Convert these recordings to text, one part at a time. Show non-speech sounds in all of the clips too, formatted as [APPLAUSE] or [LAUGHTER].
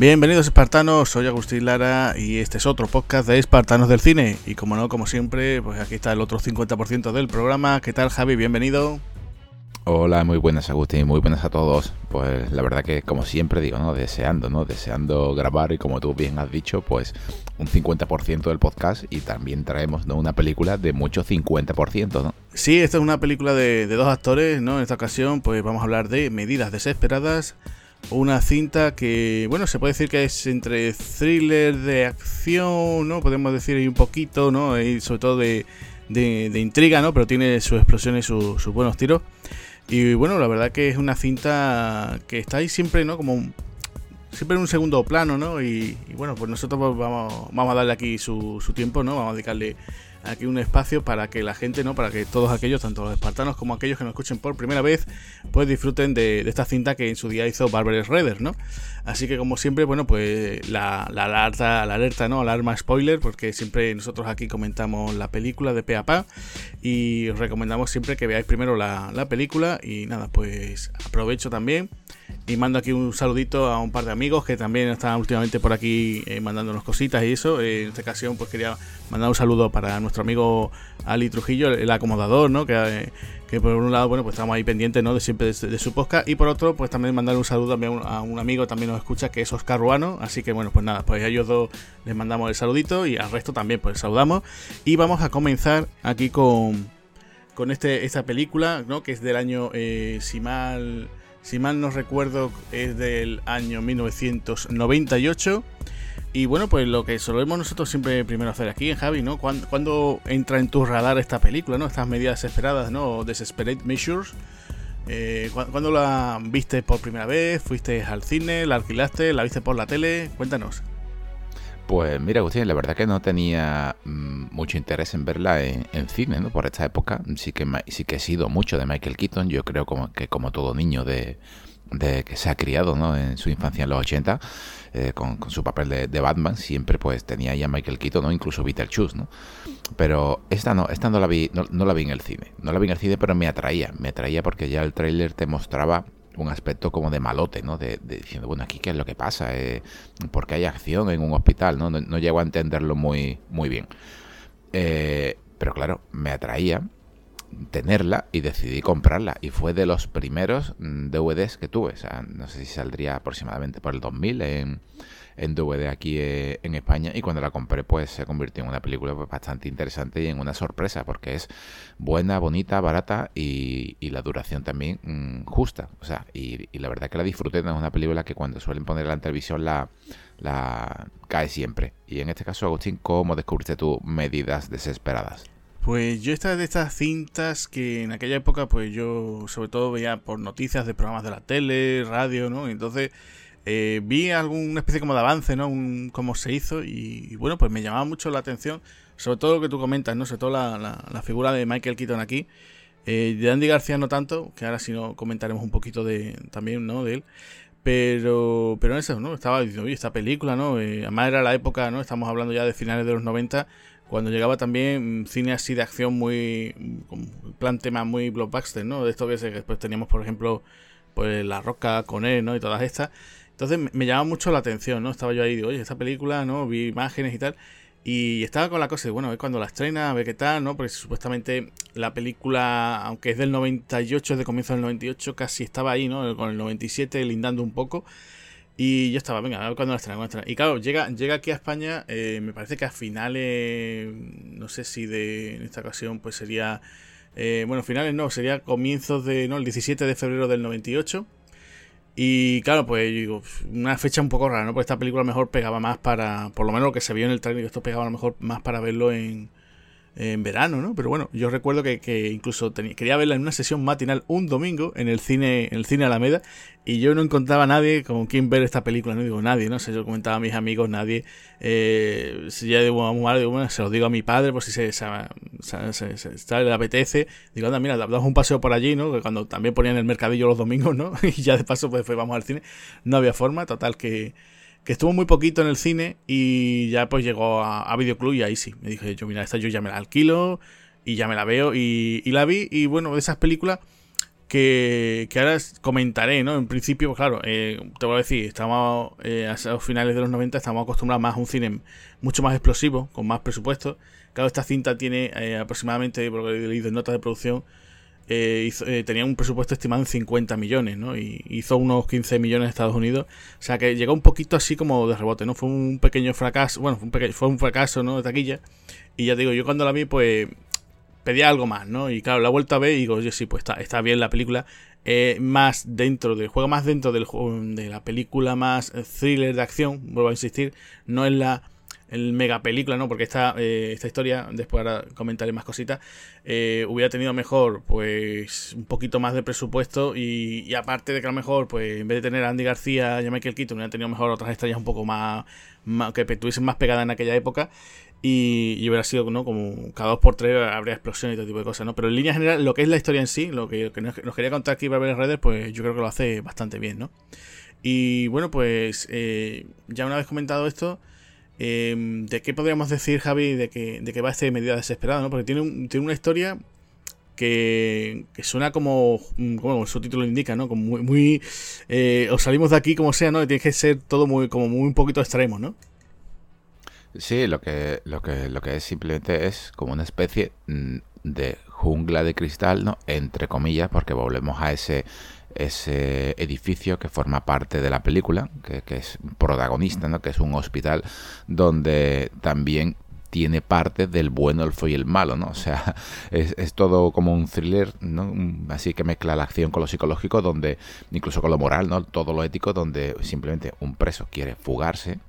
Bienvenidos espartanos, soy Agustín Lara y este es otro podcast de Espartanos del Cine. Y como no, como siempre, pues aquí está el otro 50% del programa. ¿Qué tal Javi? Bienvenido. Hola, muy buenas Agustín, muy buenas a todos. Pues la verdad que como siempre digo, ¿no? Deseando, ¿no? Deseando grabar y como tú bien has dicho, pues un 50% del podcast y también traemos ¿no? una película de mucho 50%, ¿no? Sí, esta es una película de, de dos actores, ¿no? En esta ocasión pues vamos a hablar de Medidas Desesperadas una cinta que, bueno, se puede decir que es entre thriller de acción, ¿no? Podemos decir ahí un poquito, ¿no? Y sobre todo de, de, intriga, ¿no? Pero tiene sus explosiones y sus buenos tiros. Y bueno, la verdad que es una cinta que está ahí siempre, ¿no? Como siempre en un segundo plano, ¿no? Y, bueno, pues nosotros vamos, vamos a darle aquí su, su tiempo, ¿no? Vamos a dedicarle aquí un espacio para que la gente, ¿no? Para que todos aquellos, tanto los espartanos como aquellos que nos escuchen por primera vez, pues disfruten de, esta cinta que en su día hizo Barber Redder, ¿no? Así que como siempre, bueno, pues la, alerta, la alerta, ¿no? Alarma spoiler, porque siempre nosotros aquí comentamos la película de pe a pa y os recomendamos siempre que veáis primero la película y nada, pues aprovecho también y mando aquí un saludito a un par de amigos que también están últimamente por aquí eh, mandándonos cositas y eso. en esta ocasión, pues quería mandar un saludo para nuestro amigo Ali Trujillo, el, acomodador, ¿no? Que, eh, que, por un lado, bueno, pues estamos ahí pendientes, ¿no? De siempre de, su podcast. Y por otro, pues también mandar un saludo a un, amigo también nos escucha, que es Oscar Ruano. Así que bueno, pues nada, pues a ellos dos les mandamos el saludito y al resto también, pues saludamos. Y vamos a comenzar aquí con, con este, esta película, ¿no? Que es del año, eh, si mal si mal no recuerdo es del año 1998. Y bueno, pues lo que solemos nosotros siempre primero hacer aquí en Javi, ¿no? ¿Cuándo, entra en tu radar esta película, ¿no? Estas medidas esperadas, ¿no? Desperate Measures. Eh, ¿Cuándo la viste por primera vez? ¿Fuiste al cine? ¿La alquilaste? ¿La viste por la tele? Cuéntanos. Pues mira, Agustín, la verdad que no tenía mm, mucho interés en verla en, cine, ¿no? Por esta época sí que, sí que he sido mucho de Michael Keaton, yo creo como, que como todo niño de, que se ha criado ¿no? en su infancia en los 80, eh, con, su papel de, Batman, siempre pues tenía ya Michael Keaton, ¿no? incluso Beetlejuice, ¿no? Pero esta no, esta no la vi, no, la vi en el cine, no la vi en el cine, pero me atraía, me atraía porque ya el tráiler te mostraba un aspecto como de malote, ¿no? De, diciendo, bueno, aquí qué es lo que pasa, eh, porque hay acción en un hospital, ¿no? No, llego a entenderlo muy, muy bien. Eh, pero claro, me atraía tenerla y decidí comprarla. Y fue de los primeros mm, DVDs que tuve. O sea, no sé si saldría aproximadamente por el 2000 en, en DVD aquí eh, en España y cuando la compré pues se convirtió en una película pues, bastante interesante y en una sorpresa porque es buena, bonita, barata y, la duración también mm, justa. O sea, y, la verdad que la disfruté, no es una película que cuando suelen poner la televisión la, la cae siempre. Y en este caso, Agustín, ¿cómo descubriste tú medidas desesperadas? Pues yo esta de estas cintas que en aquella época pues yo sobre todo veía por noticias de programas de la tele, radio, ¿no? Entonces eh, vi alguna especie como de avance, ¿no? Un, cómo se hizo y, bueno, pues me llamaba mucho la atención, sobre todo lo que tú comentas, ¿no? Sobre todo la, la, figura de Michael Keaton aquí. Eh, de Andy García no tanto, que ahora sí no comentaremos un poquito de también, ¿no? De él. Pero, pero en eso, ¿no? Estaba diciendo, oye, esta película, ¿no? Eh, además era la época, ¿no? Estamos hablando ya de finales de los 90, cuando llegaba también cine así de acción muy, con plan tema muy blockbuster, ¿no? De esto que después teníamos, por ejemplo, pues La Roca con él, ¿no? Y todas estas. Entonces me, llamaba mucho la atención, ¿no? Estaba yo ahí, digo, oye, esta película, ¿no? Vi imágenes y tal. Y estaba con la cosa de, bueno, a ver cuando la estrena, a ver qué tal, ¿no? Porque supuestamente la película, aunque es del 98, es de comienzo del 98, casi estaba ahí, ¿no? Con el 97 lindando un poco. Y yo estaba, venga, a ver cuándo la estrena, estrena. Y claro, llega, llega aquí a España, eh, me parece que a finales, no sé si de, en esta ocasión, pues sería, eh, bueno, finales no, sería comienzos de, no, el 17 de febrero del 98. Y claro, pues digo, una fecha un poco rara, ¿no? Porque esta película mejor pegaba más para, por lo menos lo que se vio en el trailer, esto pegaba a lo mejor más para verlo en, en verano, ¿no? Pero bueno, yo recuerdo que, incluso tenía, quería verla en una sesión matinal un domingo en el cine, en el cine Alameda, y yo no encontraba a nadie con quien ver esta película, no digo nadie, no sé, yo comentaba a mis amigos, nadie, eh, si ya digo, bueno, se lo digo a mi padre por si se, se, se, le apetece, digo, anda, mira, damos un paseo por allí, ¿no? Que cuando también ponían el mercadillo los domingos, ¿no? [LAUGHS] y ya de paso pues, pues vamos al cine, no había forma, total que que estuvo muy poquito en el cine y ya pues llegó a, a Videoclub y ahí sí, me dije yo, mira, esta yo ya me la alquilo y ya me la veo y, la vi y bueno, de esas películas que, ahora comentaré, ¿no? En principio, claro, eh, te voy a decir, estamos eh, a los finales de los 90, estamos acostumbrados más a un cine mucho más explosivo, con más presupuesto. Claro, esta cinta tiene eh, aproximadamente, por lo que he leído en notas de producción, tenía un presupuesto estimado en 50 millones, ¿no? Y hizo unos 15 millones en Estados Unidos. O sea que llegó un poquito así como de rebote, ¿no? Fue un pequeño fracaso, bueno, fue un, fue un fracaso, ¿no? De taquilla. Y ya te digo, yo cuando la vi, pues pedía algo más, ¿no? Y claro, la vuelta a ver y digo, oye, sí, pues está, está bien la película. Eh, más dentro del juego, más dentro del de la película más thriller de acción, vuelvo a insistir, no es la el mega película, ¿no? Porque esta, eh, esta historia, después ahora comentaré más cositas, eh, hubiera tenido mejor, pues, un poquito más de presupuesto y, aparte de que a lo mejor, pues, en vez de tener a Andy García y a Michael Keaton, hubiera tenido mejor otras estrellas un poco más, más que estuviesen más pegadas en aquella época y, hubiera sido, ¿no? Como cada dos por tres habría explosión y todo tipo de cosas, ¿no? Pero en línea general, lo que es la historia en sí, lo que, nos quería contar aquí para ver redes, pues yo creo que lo hace bastante bien, ¿no? Y bueno, pues eh, ya una vez comentado esto, em, ¿de qué podríamos decir, Javi, de que, de que va este medida desesperada, ¿no? Porque tiene, tiene una historia que, que, suena como, como su título indica, ¿no? Como muy, muy eh, os salimos de aquí como sea, ¿no? Tiene que ser todo muy, como muy un poquito extremo, ¿no? Sí, lo que, lo que, lo que es simplemente es como una especie mm, de jungla de cristal, ¿no? Entre comillas, porque volvemos a ese ese edificio que forma parte de la película, que, es protagonista, ¿no? que es un hospital donde también tiene parte del bueno, el feo y el malo, ¿no? O sea, [LAUGHS] es, es, todo como un thriller, ¿no? Así que mezcla la acción con lo psicológico, donde, incluso con lo moral, ¿no? Todo lo ético, donde simplemente un preso quiere fugarse,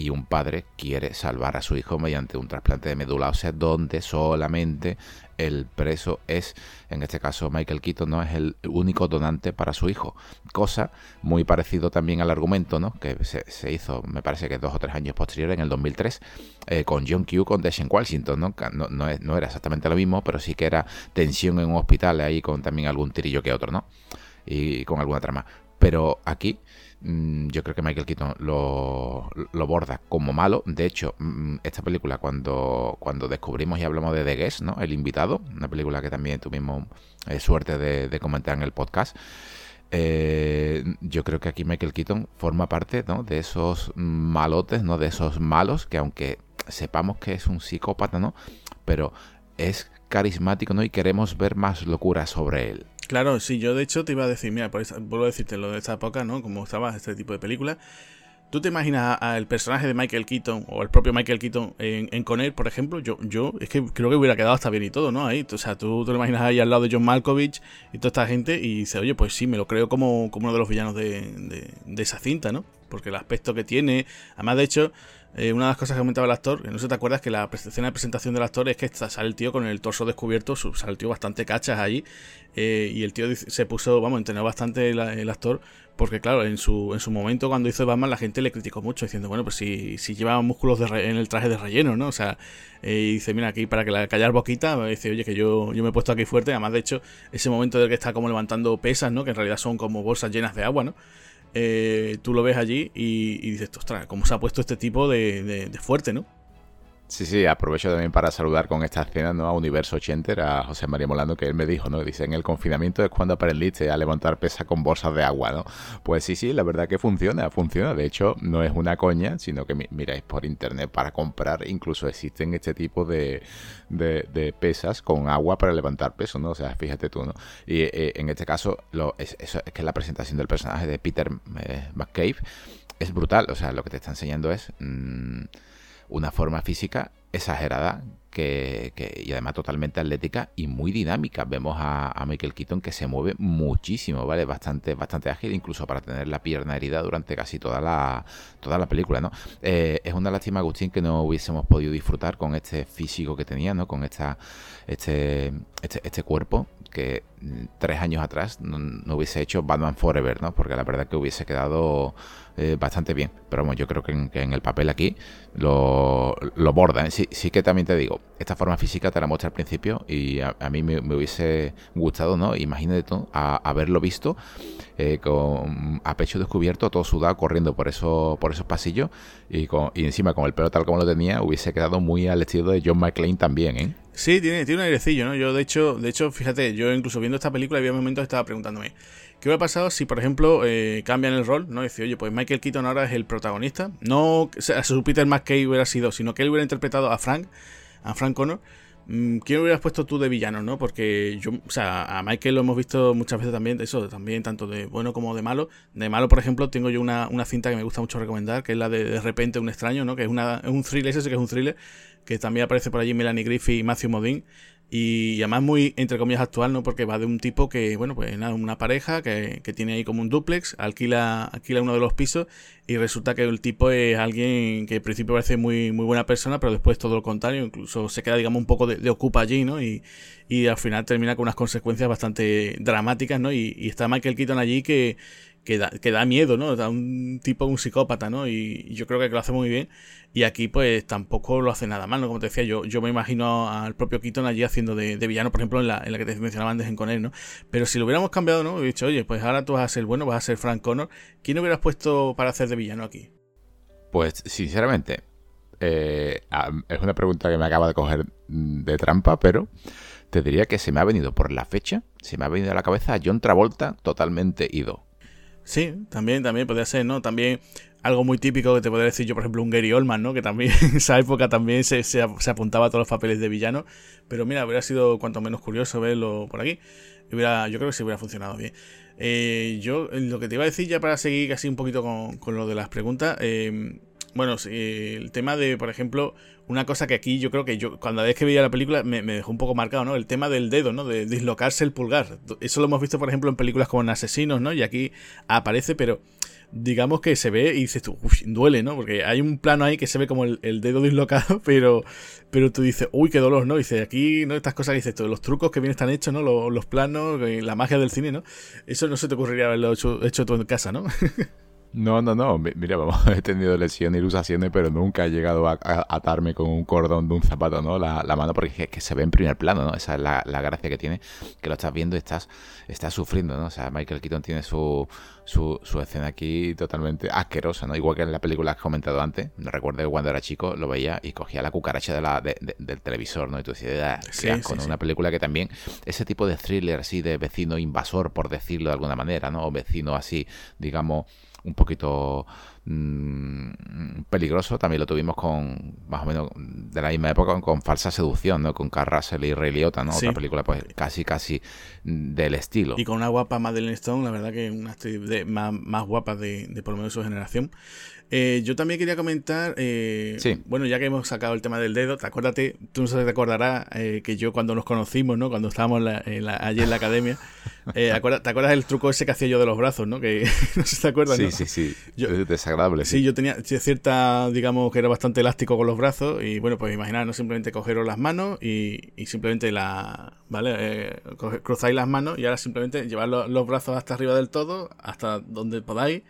y un padre quiere salvar a su hijo mediante un trasplante de médula ósea donde solamente el preso es, en este caso Michael Keaton, no es el único donante para su hijo. Cosa muy parecido también al argumento, ¿no? Que se, hizo, me parece que dos o tres años posteriores, en el 2003, eh, con John Q, con Deshaun Washington, ¿no? No, no, era exactamente lo mismo, pero sí que era tensión en un hospital ahí con también algún tirillo que otro, ¿no? Y con alguna trama. Pero aquí yo creo que Michael Keaton lo, borda como malo. De hecho, mm, esta película, cuando, cuando descubrimos y hablamos de The Guest, ¿no? El invitado, una película que también tuvimos eh, suerte de, comentar en el podcast. Eh, yo creo que aquí Michael Keaton forma parte de esos malotes, ¿no? De esos malos que aunque sepamos que es un psicópata, ¿no? Pero es carismático, ¿no? Y queremos ver más locura sobre él. Claro, sí, yo de hecho te iba a decir, mira, vuelvo a decirte lo de esta época, ¿no? Como estaba este tipo de películas. ¿Tú te imaginas al personaje de Michael Keaton o el propio Michael Keaton en, en Conner, por ejemplo? Yo, yo es que creo que hubiera quedado hasta bien y todo, ¿no? Ahí, o sea, tú te lo imaginas ahí al lado de John Malkovich y toda esta gente y dices, oye, pues sí, me lo creo como, como uno de los villanos de, de esa cinta, ¿no? Porque el aspecto que tiene, además de hecho, eh, una de las cosas que comentaba el actor, que no sé te acuerdas, que la escena de presentación del actor es que sale el tío con el torso descubierto, sale el tío bastante cachas allí, eh, y el tío se puso, vamos, entrenó bastante el, actor, porque claro, en su, en su momento cuando hizo Batman la gente le criticó mucho, diciendo, bueno, pues si, si lleva músculos en el traje de relleno, ¿no? O sea, eh, y dice, mira, aquí para que la callar boquita, dice, oye, que yo, yo me he puesto aquí fuerte, además de hecho, ese momento del que está como levantando pesas, ¿no? Que en realidad son como bolsas llenas de agua, ¿no? Eh, tú lo ves allí y, dices, ostras, ¿cómo se ha puesto este tipo de, de fuerte, ¿no? Sí, sí, aprovecho también para saludar con esta escena ¿no? a Universo 80, a José María Molano, que él me dijo, ¿no? Dice, en el confinamiento es cuando aprendiste a levantar pesa con bolsas de agua, ¿no? Pues sí, sí, la verdad que funciona, funciona. De hecho, no es una coña, sino que miráis por internet para comprar, incluso existen este tipo de, de, pesas con agua para levantar peso, ¿no? O sea, fíjate tú, ¿no? Y eh, en este caso, lo, es, es, que la presentación del personaje de Peter eh, McCabe es brutal, o sea, lo que te está enseñando es... Mm, una forma física exagerada que, y además totalmente atlética y muy dinámica. Vemos a, Michael Keaton que se mueve muchísimo, ¿vale? Bastante, bastante ágil, incluso para tener la pierna herida durante casi toda la, toda la película, ¿no? Eh, es una lástima, Agustín, que no hubiésemos podido disfrutar con este físico que tenía, ¿no? Con esta, este, este, este cuerpo que mm, tres años atrás no, hubiese hecho Batman Forever, ¿no? Porque la verdad que hubiese quedado eh, bastante bien. Pero bueno, yo creo que en, el papel aquí lo, borda. ¿eh? Sí, sí, que también te digo, esta forma física te la muestra al principio y a, mí me, hubiese gustado, ¿no? Imagínate tú haberlo visto eh, con, a pecho descubierto, todo sudado, corriendo por, eso, por esos pasillos y, con, y encima con el pelo tal como lo tenía, hubiese quedado muy al estilo de John McClane también, ¿eh? Sí, tiene, tiene un airecillo, ¿no? Yo, de hecho, de hecho, fíjate, yo incluso viendo esta película había momentos que estaba preguntándome, ¿qué hubiera pasado si, por ejemplo, eh, cambian el rol, ¿no? Decir, oye, pues Michael Keaton ahora es el protagonista. No a su Peter McKay hubiera sido, sino que él hubiera interpretado a Frank, a Frank Connor. Mm, ¿Quién hubieras puesto tú de villano, no? Porque yo, o sea, a Michael lo hemos visto muchas veces también, eso, también tanto de bueno como de malo. De malo, por ejemplo, tengo yo una, una cinta que me gusta mucho recomendar, que es la de De repente un extraño, ¿no? Que es, una, es un thriller, ese sí que es un thriller, que también aparece por allí Melanie Griffith y Matthew Modine. Y además muy, entre comillas, actual, ¿no? Porque va de un tipo que, bueno, pues nada, una pareja que, que, tiene ahí como un duplex, alquila, alquila uno de los pisos y resulta que el tipo es alguien que al principio parece muy, muy buena persona, pero después todo lo contrario, incluso se queda, digamos, un poco de, ocupa allí, ¿no? Y, y, al final termina con unas consecuencias bastante dramáticas, ¿no? Y, y está Michael Keaton allí que, que da, miedo, ¿no? Da un tipo, un psicópata, ¿no? Y, yo creo que lo hace muy bien. Y aquí, pues, tampoco lo hace nada mal, ¿no? Como te decía, yo, yo me imagino al propio Keaton allí haciendo de, villano, por ejemplo, en la, en la que te mencionaba antes en Conner, ¿no? Pero si lo hubiéramos cambiado, ¿no? He dicho, oye, pues ahora tú vas a ser bueno, vas a ser Frank Connor. ¿Quién hubieras puesto para hacer de villano aquí? Pues, sinceramente, eh, es una pregunta que me acaba de coger de trampa, pero te diría que se me ha venido por la fecha, se me ha venido a la cabeza a John Travolta totalmente ido. Sí, también, también podría ser, ¿no? También algo muy típico que te podría decir yo, por ejemplo, un Gary Oldman, ¿no? Que también [LAUGHS] en esa época también se, se, apuntaba a todos los papeles de villano. Pero mira, hubiera sido cuanto menos curioso verlo por aquí. Hubiera, yo creo que sí hubiera funcionado bien. Eh, yo, lo que te iba a decir ya para seguir así un poquito con, con lo de las preguntas. Eh, bueno, el tema de, por ejemplo, una cosa que aquí yo creo que yo, cuando vez que veía la película, me, dejó un poco marcado, ¿no? El tema del dedo, ¿no? De dislocarse el pulgar. Eso lo hemos visto, por ejemplo, en películas como en Asesinos, ¿no? Y aquí aparece, pero digamos que se ve y dices tú, duele, ¿no? Porque hay un plano ahí que se ve como el, dedo dislocado, [LAUGHS] pero, pero tú dices, uy, qué dolor, ¿no? Dice, aquí, ¿no? Estas cosas que dices tú, los trucos que bien están hechos, ¿no? Los, los planos, eh, la magia del cine, ¿no? Eso no se te ocurriría haberlo hecho, hecho tú en casa, ¿no? [LAUGHS] No, no, no. Mira, vamos, [LAUGHS] he tenido lesiones y ilusaciones, pero nunca he llegado a, atarme con un cordón de un zapato, ¿no? La, mano, porque es que se ve en primer plano, ¿no? Esa es la, gracia que tiene, que lo estás viendo y estás, estás sufriendo, ¿no? O sea, Michael Keaton tiene su, su, escena aquí totalmente asquerosa, ¿no? Igual que en la película que has comentado antes. No recuerdo que cuando era chico lo veía y cogía la cucaracha de la, del televisor, ¿no? Y tú decías, ah, con una película que también, ese tipo de thriller así de vecino invasor, por decirlo de alguna manera, ¿no? O vecino así, digamos un poquito mm, peligroso. También lo tuvimos con, más o menos, de la misma época, con, Falsa Seducción, ¿no? Con Carl Russell y Ray Liotta, ¿no? Otra película, pues, casi, casi del estilo. Y con una guapa Madeleine Stone, la verdad que una actriz de, más, más guapa de, de por lo menos su generación. Eh, yo también quería comentar, eh, bueno, ya que hemos sacado el tema del dedo, te acuérdate, tú no sé si te acordarás eh, que yo cuando nos conocimos, ¿no? Cuando estábamos allí en la academia, [LAUGHS] ¿te acuerdas del truco ese que hacía yo de los brazos, ¿no? Que [LAUGHS] no sé si te acuerdas. Sí, sí, sí. es desagradable. Sí, yo tenía cierta, digamos, que era bastante elástico con los brazos y bueno, pues imaginar, ¿no? Simplemente cogeros las manos y, simplemente la, ¿vale? cruzáis las manos y ahora simplemente llevar los brazos hasta arriba del todo, hasta donde podáis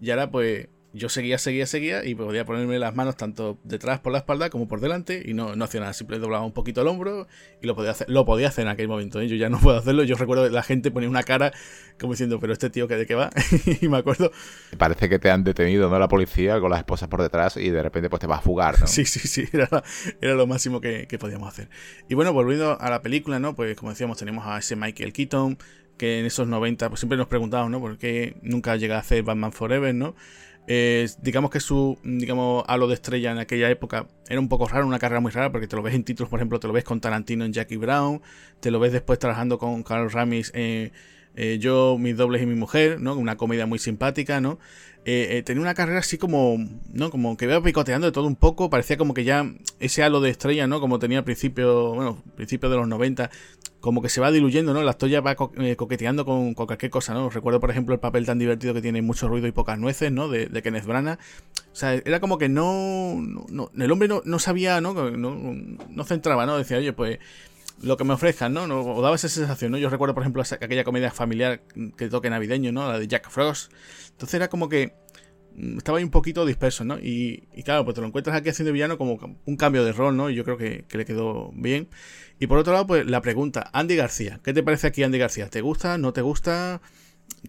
y ahora pues yo seguía, seguía, seguía y podía ponerme las manos tanto detrás por la espalda como por delante y no, no hacía nada, simplemente doblaba un poquito el hombro y lo podía hacer, lo podía hacer en aquel momento, ¿eh? yo ya no puedo hacerlo, yo recuerdo que la gente ponía una cara como diciendo, pero este tío que de qué va, [LAUGHS] y me acuerdo... Parece que te han detenido, ¿no? La policía con las esposas por detrás y de repente pues te va a fugar, ¿no? [LAUGHS] Sí, sí, sí, era, era lo máximo que, que podíamos hacer. Y bueno, volviendo a la película, ¿no? Pues como decíamos, tenemos a ese Michael Keaton, que en esos 90 pues siempre nos preguntábamos, ¿no? ¿Por qué nunca llega a hacer Batman Forever, ¿no? Digamos que su digamos halo de estrella en aquella época era un poco raro, una carrera muy rara, porque te lo ves en títulos, por ejemplo, te lo ves con Tarantino en Jackie Brown, te lo ves después trabajando con Carlos Ramis en eh, Yo, mis dobles y mi mujer, ¿no? Una comedia muy simpática, ¿no? Eh, eh, tenía una carrera así como, ¿no? Como que iba picoteando de todo un poco, parecía como que ya ese halo de estrella, ¿no? Como tenía al principio, bueno, principio de los 90, como que se va diluyendo, ¿no? La estrella va coqueteando con, cualquier cosa, ¿no? Recuerdo, por ejemplo, el papel tan divertido que tiene mucho ruido y pocas nueces, ¿no? De, Kenneth Branagh. O sea, era como que no, no el hombre no, no sabía, ¿no? ¿no? No centraba, ¿no? Decía, oye, pues lo que me ofrezcan, ¿no? O daba esa sensación, ¿no? Yo recuerdo, por ejemplo, aquella comedia familiar que toque navideño, ¿no? La de Jack Frost. Entonces era como que mm, estaba ahí un poquito disperso, ¿no? Y, claro, pues te lo encuentras aquí haciendo villano como un cambio de rol, ¿no? Y yo creo que, le quedó bien. Y por otro lado, pues la pregunta, Andy García, ¿qué te parece aquí Andy García? ¿Te gusta? ¿No te gusta?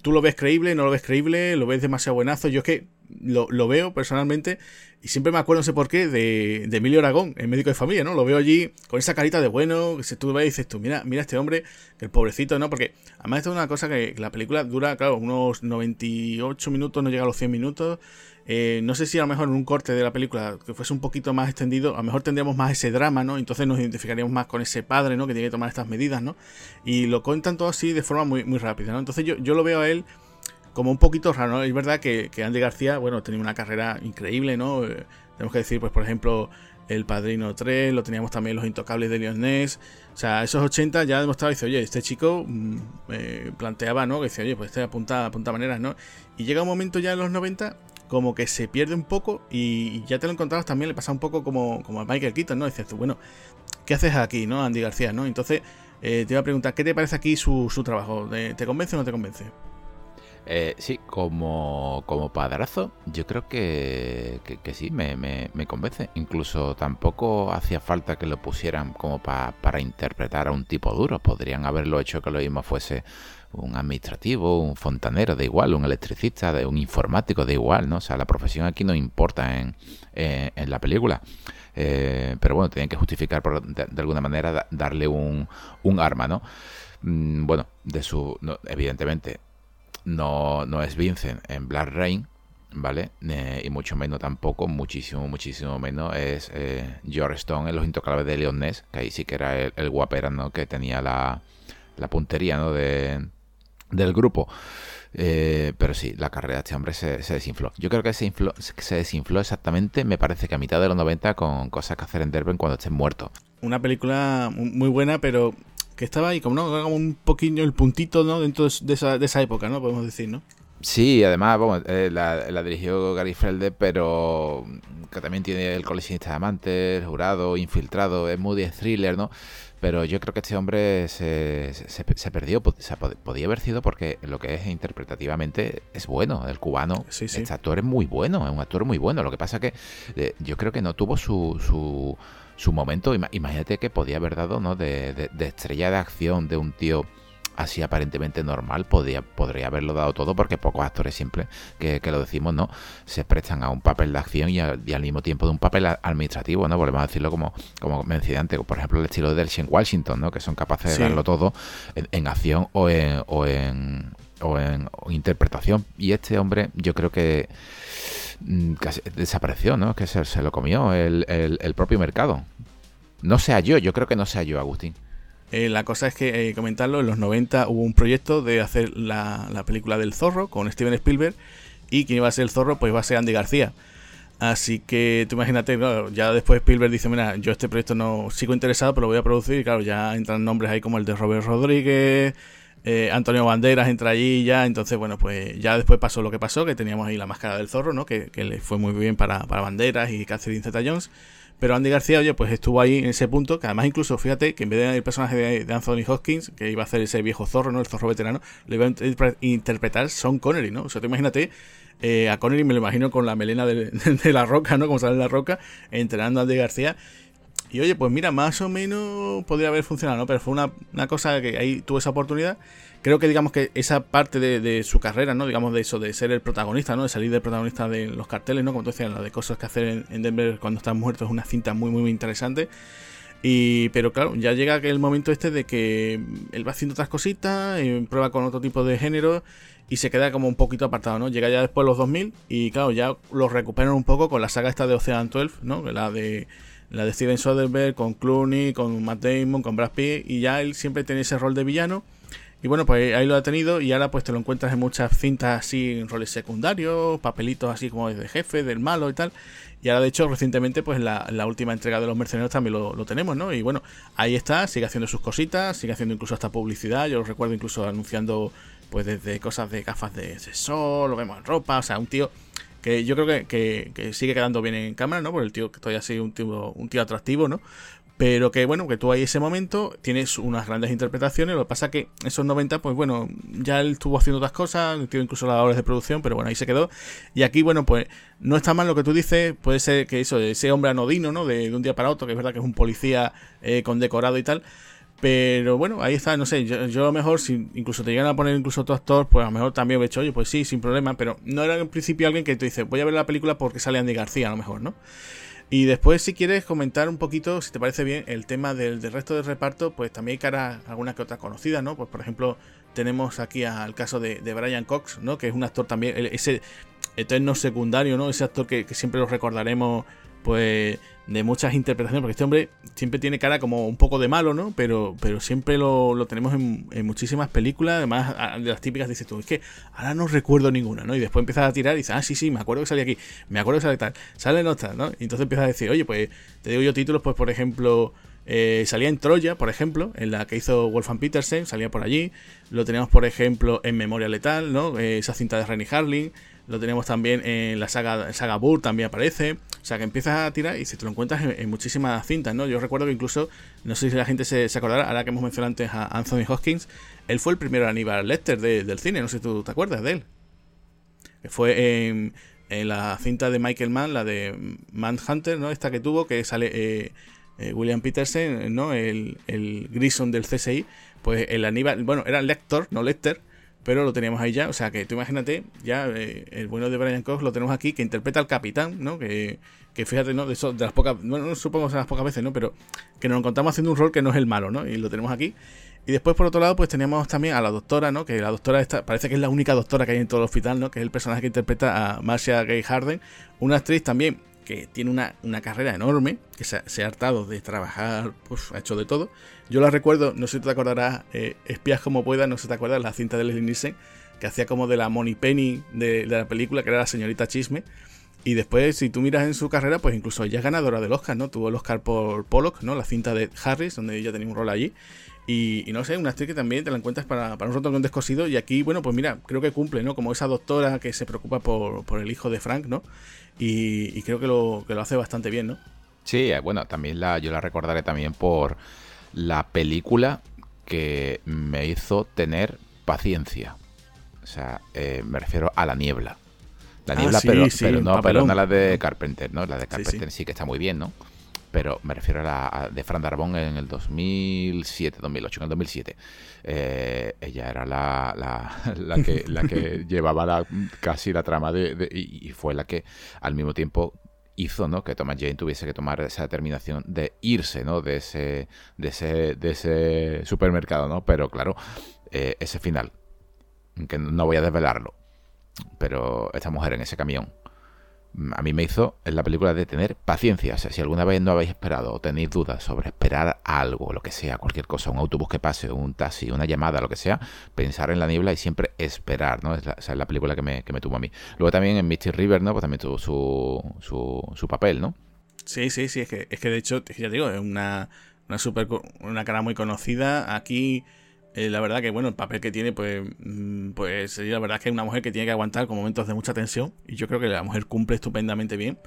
¿Tú lo ves creíble? ¿No lo ves creíble? ¿Lo ves demasiado buenazo? Yo es que lo, lo, veo personalmente y siempre me acuerdo, no sé por qué, de, de, Emilio Aragón, el médico de familia, ¿no? Lo veo allí con esa carita de bueno, que si tú ves y dices tú, mira, mira este hombre, el pobrecito, ¿no? Porque además esto es una cosa que, la película dura, claro, unos 98 minutos, no llega a los 100 minutos. Eh, no sé si a lo mejor en un corte de la película que fuese un poquito más extendido, a lo mejor tendríamos más ese drama, ¿no? Entonces nos identificaríamos más con ese padre, ¿no? Que tiene que tomar estas medidas, ¿no? Y lo cuentan todo así de forma muy, muy rápida, ¿no? Entonces yo, yo lo veo a él como un poquito raro. Es verdad que, que Andy García, bueno, tenía una carrera increíble, ¿no? Eh, tenemos que decir, pues, por ejemplo, El Padrino 3, lo teníamos también Los Intocables de Leon Ness. O sea, esos 80 ya demostraba, dice, oye, este chico mm, eh, planteaba, ¿no? Que dice, oye, pues este apunta, apunta maneras, ¿no? Y llega un momento ya en los 90 como que se pierde un poco y ya te lo encontrabas también, le pasa un poco como, como a Michael Keaton, ¿no? Dices tú, bueno, ¿qué haces aquí, no? Andy García, ¿no? Entonces, eh, te iba a preguntar, ¿qué te parece aquí su, su trabajo? ¿Te convence o no te convence? Eh, sí, como, como padrazo, yo creo que, que, sí, me, me, convence. Incluso tampoco hacía falta que lo pusieran como para interpretar a un tipo duro. Podrían haberlo hecho que lo mismo fuese un administrativo, un fontanero, de igual, un electricista, de un informático, de igual, ¿no? O sea, la profesión aquí no importa en, en, la película. Eh, pero bueno, tenían que justificar de, alguna manera darle un, un arma, ¿no? Mm, bueno, de su. evidentemente, no, no es Vincent en Black Rain, ¿vale? Eh, y mucho menos tampoco, muchísimo, muchísimo menos es eh, George Stone en Los Intocables de Leon Ness, que ahí sí que era el, el guapera, ¿no? Que tenía la, la puntería, ¿no? De, del grupo. Eh, pero sí, la carrera de este hombre se, desinfló. Yo creo que se, se desinfló exactamente, me parece que a mitad de los 90 con cosas que hacer en Derben cuando estén muertos. Una película muy buena, pero que estaba ahí como, ¿no? como un poquillo el puntito ¿no? dentro de esa, de esa época, ¿no? Podemos decir, ¿no? Sí, además, bueno, eh, la, dirigió Gary Felde, pero que también tiene el coleccionista de amantes, jurado, infiltrado, es muy thriller, ¿no? Pero yo creo que este hombre se, se, perdió, podía haber sido porque lo que es interpretativamente es bueno, el cubano, este actor es muy bueno, es un actor muy bueno, lo que pasa que eh, yo creo que no tuvo su, su, su momento, imagínate que podía haber dado, ¿no? de, de estrella de acción de un tío así aparentemente normal, podría, podría haberlo dado todo porque pocos actores siempre, que, lo decimos, ¿no? Se prestan a un papel de acción y, al mismo tiempo de un papel administrativo, ¿no? Volvemos a decirlo como, como mencioné antes, por ejemplo el estilo de Shen Washington, ¿no? Que son capaces de darlo todo en, acción o en, o en, o en interpretación. Y este hombre yo creo que mm, casi desapareció, ¿no? Que se, se lo comió el, el, el propio mercado. No sea yo, yo creo que no sea yo, Agustín. Eh, la cosa es que, eh, comentarlo, en los 90 hubo un proyecto de hacer la, película del zorro con Steven Spielberg y quien iba a ser el zorro pues iba a ser Andy García. Así que tú imagínate, ya después Spielberg dice, mira, yo este proyecto no sigo interesado, pero lo voy a producir y claro, ya entran nombres ahí como el de Robert Rodríguez, eh, Antonio Banderas entra allí ya, entonces bueno, pues ya después pasó lo que pasó, que teníamos ahí la máscara del zorro, ¿no? Que, que le fue muy bien para, para Banderas y Catherine Zeta-Jones. Pero Andy García, oye, pues estuvo ahí en ese punto, que además incluso, fíjate, que en vez del personaje de, Anthony Hopkins, que iba a hacer ese viejo zorro, ¿no? El zorro veterano, le iba a interpretar Sean Connery, ¿no? O sea, te imagínate, eh, a Connery me lo imagino con la melena de, [LAUGHS] la roca, ¿no? Como sale la roca, entrenando a Andy García. Y oye, pues mira, más o menos podría haber funcionado, ¿no? Pero fue una, una cosa que ahí tuvo esa oportunidad creo que digamos que esa parte de, su carrera, ¿no? Digamos de eso, de ser el protagonista, ¿no? De salir del protagonista de los carteles, ¿no? Como tú decías, la de cosas que hacer en, Denver cuando estás muerto es una cinta muy, muy, interesante. Y, pero claro, ya llega el momento este de que él va haciendo otras cositas, y prueba con otro tipo de género y se queda como un poquito apartado, ¿no? Llega ya después los 2000 y claro, ya lo recuperan un poco con la saga esta de Ocean 12, ¿no? La de la de Steven Soderbergh con Clooney, con Matt Damon, con Brad Pitt y ya él siempre tiene ese rol de villano y bueno, pues ahí lo ha tenido y ahora pues te lo encuentras en muchas cintas así en roles secundarios, papelitos así como de jefe, del malo y tal. Y ahora de hecho recientemente pues la, la última entrega de los mercenarios también lo, tenemos, ¿no? Y bueno, ahí está, sigue haciendo sus cositas, sigue haciendo incluso hasta publicidad, yo lo recuerdo incluso anunciando pues desde cosas de gafas de sol, lo vemos en ropa, o sea, un tío que yo creo que, que, sigue quedando bien en cámara, ¿no? Por el tío que todavía sigue un tío, un tío atractivo, ¿no? Pero que bueno, que tú ahí ese momento tienes unas grandes interpretaciones. Lo que pasa que esos 90, pues bueno, ya él estuvo haciendo otras cosas, tiene incluso las labores de producción, pero bueno, ahí se quedó. Y aquí, bueno, pues no está mal lo que tú dices. Puede ser que eso, ese hombre anodino, ¿no? De, un día para otro, que es verdad que es un policía eh, condecorado y tal. Pero bueno, ahí está, no sé, yo, a lo mejor, si incluso te llegan a poner incluso otro actor, pues a lo mejor también he hecho, oye, pues sí, sin problema, pero no era en principio alguien que te dice, voy a ver la película porque sale Andy García, a lo mejor, ¿no? Y después, si quieres comentar un poquito, si te parece bien, el tema del, resto del reparto, pues también hay cara alguna que otra conocida, ¿no? Pues por ejemplo, tenemos aquí al caso de, de Brian Cox, ¿no? Que es un actor también, ese eterno secundario, ¿no? Ese actor que siempre lo recordaremos, pues de muchas interpretaciones, porque este hombre siempre tiene cara como un poco de malo, ¿no? Pero, pero siempre lo, tenemos en, muchísimas películas, además de las típicas dices tú, es que ahora no recuerdo ninguna, ¿no? Y después empiezas a tirar y dices, ah, sí, sí, me acuerdo que salía aquí, me acuerdo que sale tal, sale en otra, ¿no? Y entonces empiezas a decir, oye, pues te digo yo títulos, pues por ejemplo, eh, salía en Troya, por ejemplo, en la que hizo Wolfgang Petersen, salía por allí, lo tenemos por ejemplo en Memoria Letal, ¿no? Eh, esa cinta de Rennie Harling, lo tenemos también en la saga, saga Burr, también aparece. O sea, que empiezas a tirar y se te lo encuentras en, muchísimas cintas, ¿no? Yo recuerdo que incluso, no sé si la gente se, acordará, ahora que hemos mencionado antes a Anthony Hopkins, él fue el primero Aníbal Lecter del cine, no sé si tú te acuerdas de él. Fue en, la cinta de Michael Mann, la de Manhunter, ¿no? Esta que tuvo, que sale eh, eh, William Petersen, ¿no? El, el Grison del CSI. Pues el Aníbal, bueno, era Lector, no Lecter pero lo teníamos ahí ya. O sea que tú imagínate, ya eh, el bueno de Brian Cox lo tenemos aquí, que interpreta al capitán, ¿no? Que, que fíjate, ¿no? De, eso, de las pocas, bueno, no supongo que las pocas veces, ¿no? Pero que nos encontramos haciendo un rol que no es el malo, ¿no? Y lo tenemos aquí. Y después, por otro lado, pues teníamos también a la doctora, ¿no? Que la doctora esta, parece que es la única doctora que hay en todo el hospital, ¿no? Que es el personaje que interpreta a Marcia Gay Harden. Una actriz también que tiene una, carrera enorme, que se, ha hartado de trabajar, pues ha hecho de todo. Yo la recuerdo, no sé si te acordarás, eh, Espías como puedas, no sé si te acuerdas, la cinta de Leslie Nielsen, que hacía como de la Money Penny de, la película, que era la señorita Chisme. Y después, si tú miras en su carrera, pues incluso ella es ganadora del Oscar, ¿no? Tuvo el Oscar por Pollock, ¿no? La cinta de Harris, donde ella tenía un rol allí. Y, no sé, una actriz que también te la encuentras para, para un con descosido. Y aquí, bueno, pues mira, creo que cumple, ¿no? Como esa doctora que se preocupa por, por el hijo de Frank, ¿no? Y, creo que lo, que lo hace bastante bien, ¿no? Sí, eh, bueno, también la, yo la recordaré también por la película que me hizo tener paciencia. O sea, eh, me refiero a La Niebla. La ah, Niebla, pero, no, pero no la de Carpenter, ¿no? La de Carpenter sí, que está muy bien, ¿no? Pero me refiero a la de Fran Darabont en el 2007, 2008, en el 2007. Eh, ella era la, la, [LAUGHS] que, la que [LAUGHS] llevaba la, casi la trama de, y, fue la que al mismo tiempo hizo ¿no? que Thomas Jane tuviese que tomar esa determinación de irse ¿no? de, ese, de, ese, de ese supermercado. ¿no? Pero claro, eh, ese final, que no voy a desvelarlo, pero esta mujer en ese camión a mí me hizo en la película de tener paciencia. O sea, si alguna vez no habéis esperado o tenéis dudas sobre esperar algo, lo que sea, cualquier cosa, un autobús que pase, un taxi, una llamada, lo que sea, pensar en la niebla y siempre esperar, ¿no? Es esa es la película que me, que me tuvo a mí. Luego también en Misty River, ¿no? Pues también tuvo su, su, su papel, ¿no? Sí, sí, sí, es que, es que de hecho, ya digo, es una, una, super, una cara muy conocida. Aquí eh, la verdad que, bueno, el papel que tiene, pues, mm, pues la verdad que es una mujer que tiene que aguantar con momentos de mucha tensión. Y yo creo que la mujer cumple estupendamente bien.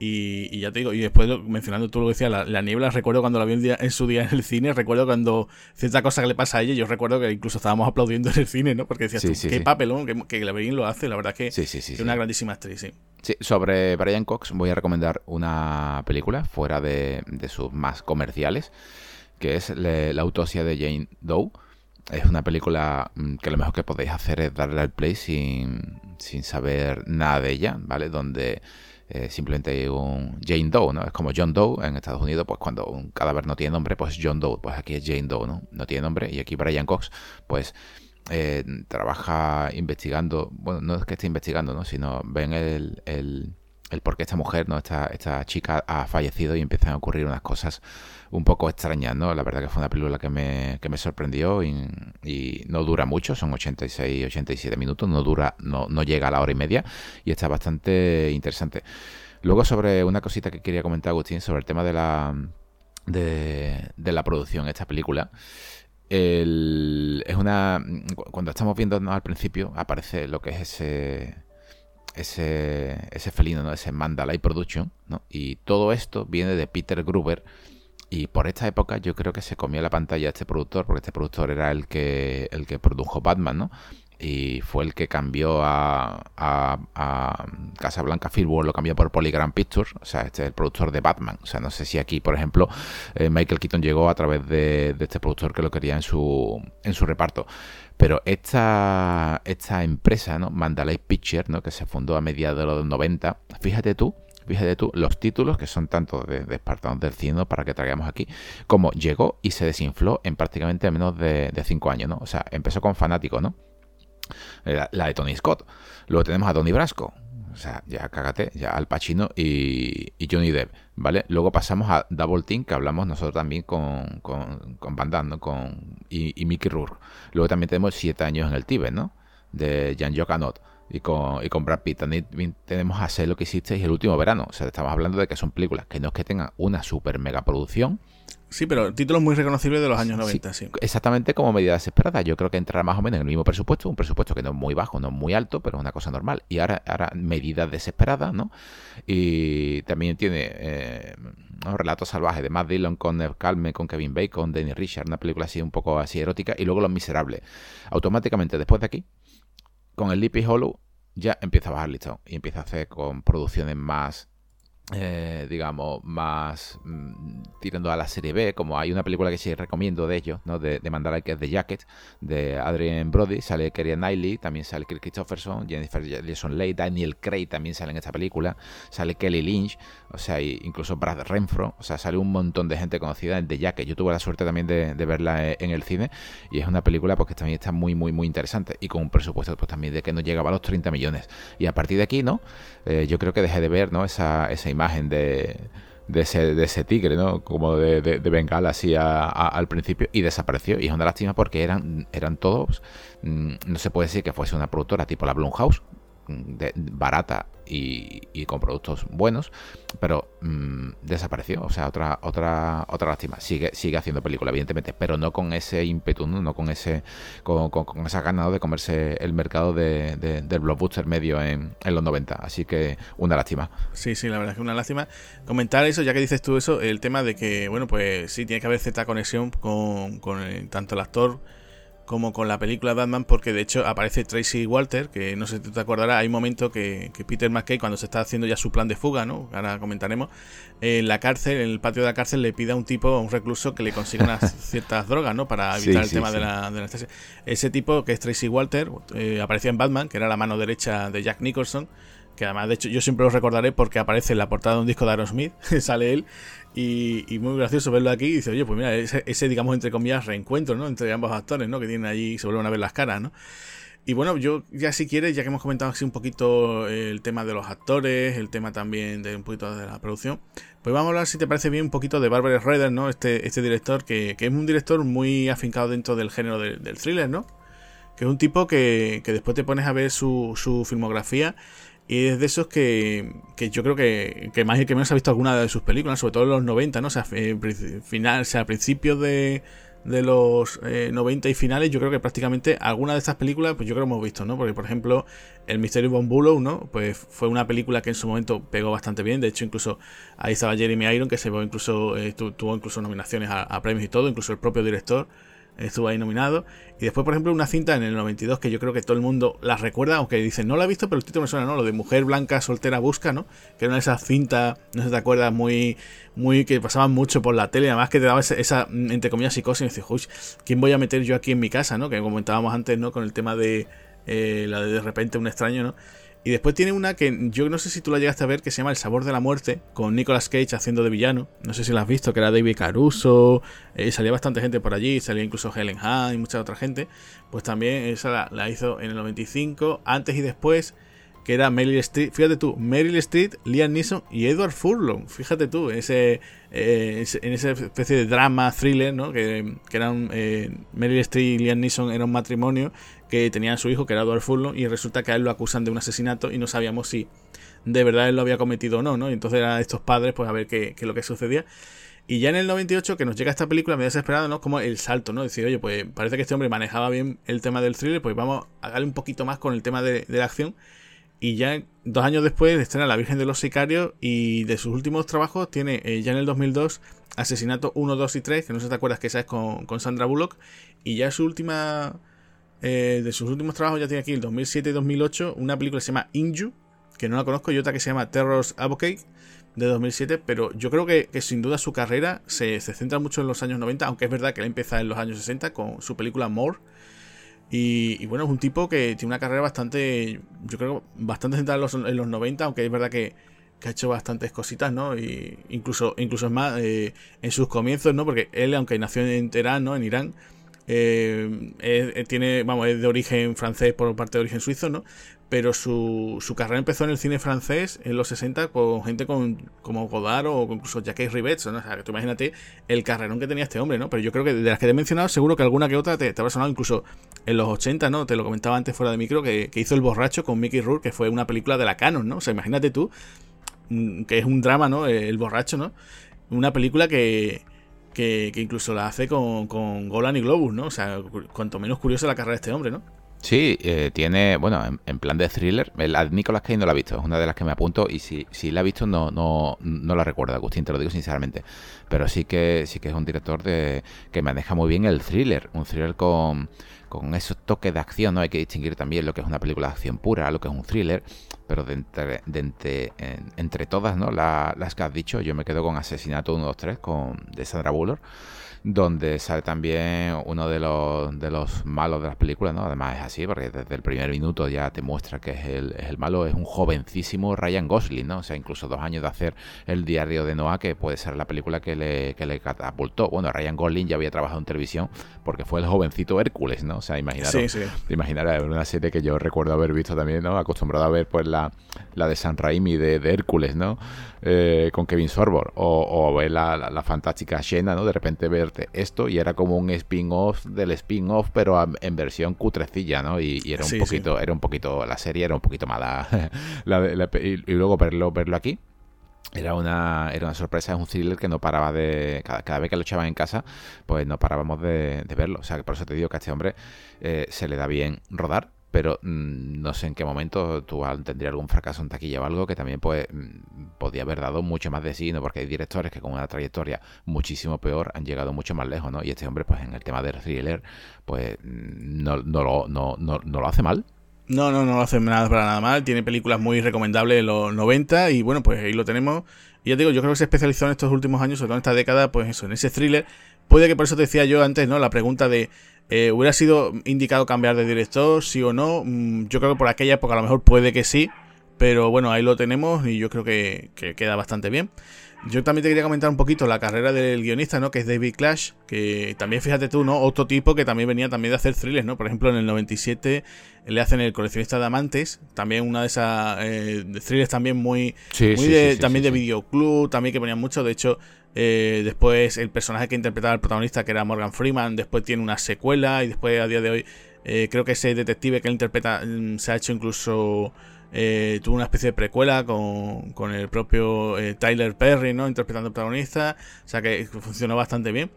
Y, ya te digo, y después mencionando tú lo que decías, la, niebla, recuerdo cuando la vi en, su día en el cine, recuerdo cuando cierta cosa que le pasa a ella, yo recuerdo que incluso estábamos aplaudiendo en el cine, ¿no? Porque decías tú, qué papelón, que, que la lo hace, la verdad que es una grandísima actriz, sí. Sí, sobre Brian Cox voy a recomendar una película fuera de, sus más comerciales, que es La autopsia de Jane Doe es una película mm, que lo mejor que podéis hacer es darle al play sin, saber nada de ella, ¿vale? Donde eh, simplemente hay un Jane Doe, ¿no? Es como John Doe en Estados Unidos, pues cuando un cadáver no tiene nombre, pues John Doe, pues aquí es Jane Doe, ¿no? No tiene nombre. Y aquí Brian Cox, pues eh, trabaja investigando, bueno, no es que esté investigando, ¿no? Sino ven el, el, el por qué esta mujer, ¿no? Esta, esta chica ha fallecido y empiezan a ocurrir unas cosas un poco extrañas, ¿no? La verdad que fue una película que me, que me sorprendió y, no dura mucho, son 86, 87 minutos, no dura, no, no llega a la hora y media y está bastante interesante. Luego sobre una cosita que quería comentar, Agustín, sobre el tema de la, de, la producción de esta película. es una cuando estamos viendo al principio aparece lo que es ese ese ese felino no ese Mandalay Production ¿no? y todo esto viene de Peter Gruber y por esta época yo creo que se comió la pantalla este productor, porque este productor era el que, el que produjo Batman, ¿no? Y fue el que cambió a, a, a Casablanca Filmworks, lo cambió por Polygram Pictures, o sea, este es el productor de Batman. O sea, no sé si aquí, por ejemplo, eh, Michael Keaton llegó a través de, este productor que lo quería en su, en su reparto. Pero esta, esta empresa, ¿no? Mandalay Pictures, ¿no? que se fundó a mediados de los 90, fíjate tú, fíjate tú, los títulos, que son tanto de, de Espartanos del Cielo para que traigamos aquí, como llegó y se desinfló en prácticamente menos de, de cinco años, ¿no? O sea, empezó con Fanático, ¿no? La, la, de Tony Scott. Luego tenemos a Tony Brasco. O sea, ya cágate, ya Al Pacino y, y, Johnny Depp, ¿vale? Luego pasamos a Double Team, que hablamos nosotros también con, con, con Van Damme, ¿no? con, y, y, Mickey Rourke. Luego también tenemos Siete años en el Tíbet, ¿no? De Jean-Jacques Anot y con, y con Brad Pitt. También tenemos a Sé lo que hiciste y el último verano. O sea, estamos hablando de que son películas que no es que tengan una super mega producción, Sí, pero títulos muy reconocibles de los años 90, sí. sí. Exactamente como medida desesperada. Yo creo que entrará más o menos en el mismo presupuesto, un presupuesto que no es muy bajo, no es muy alto, pero es una cosa normal. Y ahora, ahora medidas desesperadas, ¿no? Y también tiene eh. Relatos salvajes de Matt Dillon con Nev Calme, con Kevin Bacon, Danny Richard, una película así un poco así erótica. Y luego Los Miserables. Automáticamente, después de aquí, con el Lippy Hollow, ya empieza a bajar listón y empieza a hacer con producciones más eh, digamos, más mmm, tirando a la serie B, como hay una película que sí recomiendo de ellos, ¿no? De, de Mandalay, que es The Jacket, de Adrian Brody, sale Kerry Knightley, también sale Chris Christopherson, Jennifer Jason Leigh, Daniel Craig también sale en esta película, sale Kelly Lynch, o sea, incluso Brad Renfro, o sea, sale un montón de gente conocida en The Jacket. Yo tuve la suerte también de, de verla en el cine y es una película pues, que también está muy, muy, muy interesante y con un presupuesto pues también de que no llegaba a los 30 millones. Y a partir de aquí, ¿no? Eh, yo creo que dejé de ver, ¿no? Esa, esa imagen de, de, ese, de ese tigre, ¿no? Como de, de, de Bengala así a, al principio y desapareció. Y es una lástima porque eran, eran todos, mmm, no se puede decir que fuese una productora tipo la Blumhouse, barata y, con productos buenos, pero mmm, desapareció. O sea, otra otra otra lástima. Sigue sigue haciendo película, evidentemente, pero no con ese ímpetu, no, con ese con, con, esa ganas de comerse el mercado de, de, del blockbuster medio en, en, los 90. Así que una lástima. Sí, sí, la verdad es que una lástima. Comentar eso, ya que dices tú eso, el tema de que, bueno, pues sí, tiene que haber cierta conexión con, con el, tanto el actor como con la película Batman, porque de hecho aparece Tracy Walter, que no sé si te acordarás, hay un momento que, que, Peter McKay, cuando se está haciendo ya su plan de fuga, ¿no? Ahora comentaremos, en la cárcel, en el patio de la cárcel, le pide a un tipo, a un recluso, que le consiga unas [LAUGHS] ciertas drogas, ¿no? Para evitar sí, el tema sí. de la, de la anestesia. Ese tipo, que es Tracy Walter, eh, aparecía en Batman, que era la mano derecha de Jack Nicholson, que además, de hecho, yo siempre lo recordaré porque aparece en la portada de un disco de Aerosmith, [LAUGHS] sale él, y, muy gracioso verlo aquí, y dice, oye, pues mira, ese, digamos, entre comillas, reencuentro, ¿no? Entre ambos actores, ¿no? Que tienen allí, se vuelven a ver las caras, ¿no? Y bueno, yo ya si quieres, ya que hemos comentado así un poquito el tema de los actores, el tema también de un poquito de la producción, pues vamos a hablar, si te parece bien, un poquito de Barbara Schroeder, ¿no? Este, este director que, que, es un director muy afincado dentro del género de, del thriller, ¿no? Que es un tipo que, que después te pones a ver su, su filmografía y es de esos que, que yo creo que, que, más y que menos ha visto alguna de sus películas, sobre todo en los 90, ¿no? O sea, final, sea, principios de, de los eh, 90 y finales, yo creo que prácticamente alguna de estas películas, pues yo creo que hemos visto, ¿no? Porque, por ejemplo, El Misterio Von Bullow, ¿no? Pues fue una película que en su momento pegó bastante bien. De hecho, incluso ahí estaba Jeremy Iron, que se incluso, eh, tuvo incluso nominaciones a premios y todo, incluso el propio director estuvo ahí nominado. Y después, por ejemplo, una cinta en el 92 que yo creo que todo el mundo la recuerda, aunque dicen, no la he visto, pero el título me suena, ¿no? Lo de Mujer Blanca Soltera Busca, ¿no? Que era una de esas cintas, no sé si te acuerdas, muy, muy, que pasaban mucho por la tele, además que te daba esa, esa entre comillas, psicosis, y dices, uy, ¿quién voy a meter yo aquí en mi casa, ¿no? Que comentábamos antes, ¿no? Con el tema de eh, la de de repente un extraño, ¿no? Y después tiene una que yo no sé si tú la llegaste a ver, que se llama El sabor de la muerte, con Nicolas Cage haciendo de villano. No sé si la has visto, que era David Caruso, eh, salía bastante gente por allí, salía incluso Helen Hunt y mucha otra gente. Pues también esa la, la, hizo en el 95, antes y después, que era Meryl Streep. Fíjate tú, Meryl Streep, Liam Neeson y Edward Furlong. Fíjate tú, ese, eh, en esa especie de drama, thriller, ¿no? Que, que eran eh, Meryl Streep y Liam Neeson era un matrimonio que tenía a su hijo, que era Edward Furlong, y resulta que a él lo acusan de un asesinato y no sabíamos si de verdad él lo había cometido o no, ¿no? Y entonces eran estos padres, pues a ver qué, qué es lo que sucedía. Y ya en el 98, que nos llega esta película, me desesperado, ¿no? Como el salto, ¿no? Decir, oye, pues parece que este hombre manejaba bien el tema del thriller, pues vamos a darle un poquito más con el tema de la acción. Y ya dos años después estrena La Virgen de los Sicarios y de sus últimos trabajos tiene eh, ya en el 2002 Asesinato 1, 2 y 3, que no sé si te acuerdas que esa es con, con Sandra Bullock. Y ya su última eh, de sus últimos trabajos ya tiene aquí el 2007 y 2008 una película que se llama Inju, que no la conozco, y otra que se llama Terror's Advocate de 2007, pero yo creo que, sin duda su carrera se, centra mucho en los años 90, aunque es verdad que él empieza en los años 60 con su película More. Y, bueno, es un tipo que tiene una carrera bastante, yo creo, bastante centrada en los, 90, aunque es verdad que, ha hecho bastantes cositas, ¿no? Y incluso, incluso es más, eh, en sus comienzos, ¿no? Porque él, aunque nació en Teherán, ¿no? En Irán, eh, tiene, vamos, es de origen francés por parte de origen suizo, ¿no? Pero su, su carrera empezó en el cine francés en los 60 con gente con, como Godard o incluso Jacques Rivets, ¿no? O sea, tú imagínate el carrerón que tenía este hombre, ¿no? Pero yo creo que de las que te he mencionado, seguro que alguna que otra te, te habrá sonado incluso en los 80, ¿no? Te lo comentaba antes fuera de micro, que, hizo El Borracho con Mickey Rourke, que fue una película de la Canon, ¿no? O sea, imagínate tú, mm, que es un drama, ¿no? El Borracho, ¿no? Una película que que, incluso la hace con, con, Golan y Globus, ¿no? O sea, cuanto menos curiosa la carrera de este hombre, ¿no? Sí, eh, tiene, bueno, en, plan de thriller, la de Nicolas Cage no la ha visto, es una de las que me apunto y si, si la ha visto no, no, no la recuerdo, Agustín, te lo digo sinceramente, pero sí que sí que es un director de que maneja muy bien el thriller, un thriller con, con esos toques de acción, ¿no? Hay que distinguir también lo que es una película de acción pura, lo que es un thriller, pero de entre, de entre, todas, ¿no? las que has dicho, yo me quedo con Asesinato 1, 2, 3, con, de Sandra Bullock donde sale también uno de los, de los malos de las películas, ¿no? Además es así, porque desde el primer minuto ya te muestra que es el, es el malo, es un jovencísimo Ryan Gosling, ¿no? O sea, incluso dos años de hacer el diario de Noah, que puede ser la película que le, que le catapultó. Bueno, Ryan Gosling ya había trabajado en televisión porque fue el jovencito Hércules, ¿no? O sea, imaginaros, sí, sí. una serie que yo recuerdo haber visto también, ¿no? Acostumbrado a ver pues la, la de San Raimi de, de Hércules, ¿no? Eh, con Kevin Sorbor o, o ver la, la, fantástica Xena, ¿no? De repente esto y era como un spin-off del spin-off, pero en versión cutrecilla, ¿no? Y, era un poquito, era un poquito, la serie era un poquito mala. [LAUGHS] y, luego verlo, verlo aquí. Era una, era una sorpresa, es un thriller que no paraba de. Cada, vez que lo echaban en casa, pues no parábamos de, verlo. O sea, que por eso te digo que a este hombre eh, se le da bien rodar pero mm, no sé en qué momento tú tendría algún fracaso en taquilla o algo que también pues mm, podía haber dado mucho más de sí, porque hay directores que con una trayectoria muchísimo peor han llegado mucho más lejos, ¿no? Y este hombre, pues en el tema del thriller, pues mm, no, lo, hace mal. No, no, no lo hace nada para nada mal. Tiene películas muy recomendables en los 90 y bueno, pues ahí lo tenemos. Y ya te digo, yo creo que se especializó en estos últimos años, sobre todo en esta década, pues eso, en ese thriller. Puede que por eso te decía yo antes, ¿no? La pregunta de eh, ¿Hubiera sido indicado cambiar de director, sí o no? Mm, yo creo que por aquella época a lo mejor puede que sí, pero bueno, ahí lo tenemos y yo creo que, queda bastante bien. Yo también te quería comentar un poquito la carrera del guionista, ¿no? Que es David Clash, que también fíjate tú, ¿no? Otro tipo que también venía también de hacer thrillers, ¿no? Por ejemplo, en el 97 le hacen El coleccionista de amantes, también una de esas eh, thrillers también muy, muy también de videoclub, también que ponían mucho, de hecho eh, después el personaje que interpretaba el protagonista, que era Morgan Freeman, después tiene una secuela y después a día de hoy eh, creo que ese detective que él interpreta mm, se ha hecho incluso... Eh, tuvo una especie de precuela con, con el propio Tyler Perry, ¿no? Interpretando al protagonista. O sea que funcionó bastante bien.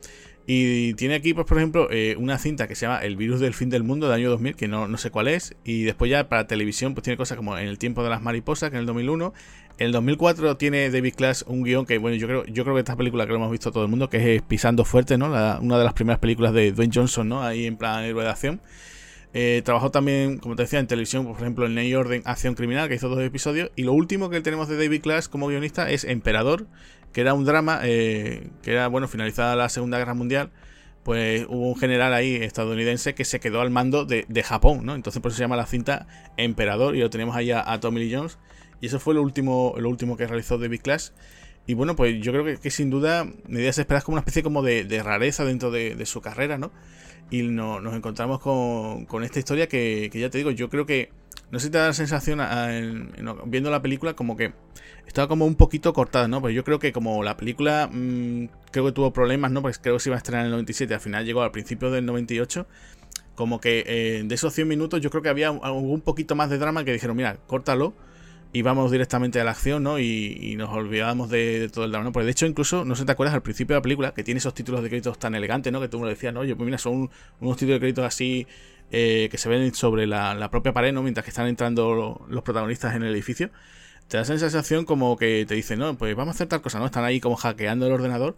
Y tiene aquí, pues, por ejemplo, una cinta que se llama El virus del fin del mundo del año 2000, que no, no, sé cuál es. Y después ya para televisión, pues tiene cosas como En el tiempo de las mariposas, que en el 2001. En el 2004 tiene David Clash un guion que, bueno, yo creo, yo creo que esta película que lo hemos visto todo el mundo, que es Pisando Fuerte, ¿no? una de las primeras películas de Dwayne Johnson, ¿no? Ahí en plan héroe de acción. Eh, trabajó también, como te decía, en televisión, por ejemplo, en Ley Orden Acción Criminal, que hizo dos episodios. Y lo último que tenemos de David Clash como guionista es Emperador, que era un drama eh, que era, bueno, finalizada la Segunda Guerra Mundial. Pues hubo un general ahí estadounidense que se quedó al mando de, Japón, ¿no? Entonces por eso se llama la cinta Emperador y lo tenemos ahí a Tommy Lee Jones y eso fue lo último, lo último que realizó David Clash. Y bueno, pues yo creo que, sin duda Medidas Esperadas como una especie como de, rareza dentro de, su carrera, ¿no? Y nos encontramos con, esta historia que, ya te digo, yo creo que, no sé si te da la sensación viendo la película como que estaba como un poquito cortada, ¿no? Pues yo creo que como la película mm, creo que tuvo problemas, ¿no? Pues creo que se iba a estrenar en el 97, al final llegó al principio del 98 como que eh, de esos 100 minutos yo creo que había un poquito más de drama que dijeron, mira, córtalo y vamos directamente a la acción, ¿no? Y, nos olvidamos de, todo el drama, ¿no? Porque de hecho, incluso, no sé si te acuerdas al principio de la película, que tiene esos títulos de créditos tan elegantes, ¿no? Que tú me lo decías, ¿no? Oye, pues mira, son unos títulos de créditos así eh, que se ven sobre la, propia pared, ¿no? Mientras que están entrando los protagonistas en el edificio. Te da esa sensación como que te dicen, no, pues vamos a hacer tal cosa, ¿no? Están ahí como hackeando el ordenador.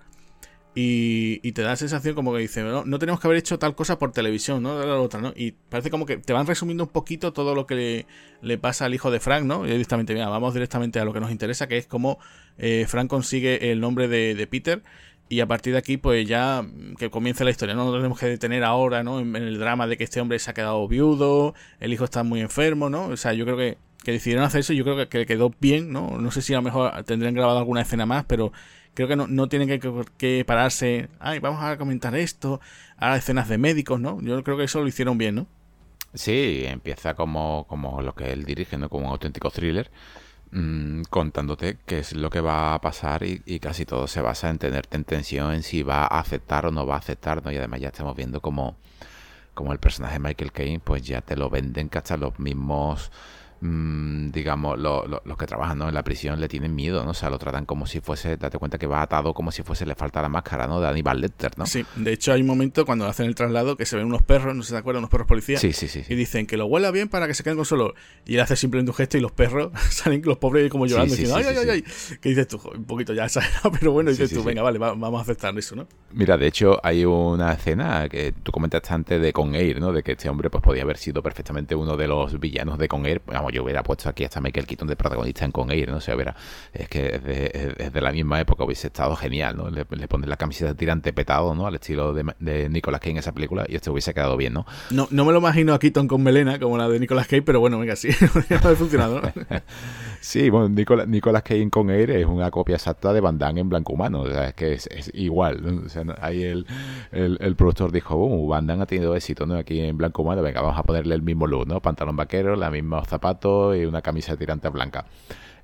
y, te da la sensación como que dice, no, no, tenemos que haber hecho tal cosa por televisión, ¿no? La otra, ¿no? Y parece como que te van resumiendo un poquito todo lo que le, pasa al hijo de Frank, ¿no? Y directamente, mira, vamos directamente a lo que nos interesa, que es cómo eh, Frank consigue el nombre de, Peter. Y a partir de aquí, pues ya que comience la historia, no nos tenemos que detener ahora, ¿no? En, el drama de que este hombre se ha quedado viudo, el hijo está muy enfermo, ¿no? O sea, yo creo que, que decidieron hacer eso, yo creo que, que quedó bien, ¿no? No sé si a lo mejor tendrían grabado alguna escena más, pero creo que no, no tienen que, que, pararse, ay, vamos a comentar esto, a escenas de médicos, ¿no? Yo creo que eso lo hicieron bien, ¿no? Sí, empieza como, como lo que él dirige, ¿no? Como un auténtico thriller, mmm, contándote qué es lo que va a pasar y, casi todo se basa en tenerte en tensión en si va a aceptar o no va a aceptar, ¿no? Y además ya estamos viendo como, como el personaje de Michael Caine, pues ya te lo venden que hasta los mismos Mm, digamos, los que trabajan en la prisión le tienen miedo, ¿no? O sea, lo tratan como si fuese, date cuenta que va atado como si fuese le falta la máscara, ¿no? De Aníbal Lecter, ¿no? Sí, de hecho hay un momento cuando hacen el traslado que se ven unos perros, no si te acuerdas, unos perros policías. Sí, sí, sí, Y dicen que lo huela bien para que se queden con solo. Y él hace simplemente un gesto y los perros [LAUGHS] salen, los pobres como llorando, diciendo, ay, ay, ay, ay. ¿Qué dices tú? Un poquito ya [LAUGHS] exagerado, pero bueno, dices tú, venga, vale, vamos a aceptar eso, ¿no? Mira, de hecho hay una escena que tú comentaste antes de Con Air, ¿no? De que este hombre pues podía haber sido perfectamente uno de los villanos de Con Air. Vamos, yo hubiera puesto aquí hasta Michael Keaton de protagonista en Con Air, ¿no? O sea, verá, es que es de, la misma época hubiese estado genial, ¿no? Le, le pones la camiseta de tirante petado, ¿no? Al estilo de, de Nicolas Cage en esa película y esto hubiese quedado bien, ¿no? No, no me lo imagino a Keaton con melena como la de Nicolas Cage, pero bueno, venga, sí, [LAUGHS] no ha funcionado, ¿no? [LAUGHS] Sí, bueno, Nicolas, Nicolas Cage Con Air es una copia exacta de Van Damme en blanco humano. O sea, es que es, igual. O sea, ahí el, el, productor dijo, uh, Van Damme ha tenido éxito, ¿no? Aquí en blanco humano, venga, vamos a ponerle el mismo look, ¿no? Pantalón vaquero, la misma zapatos y una camisa tirante blanca.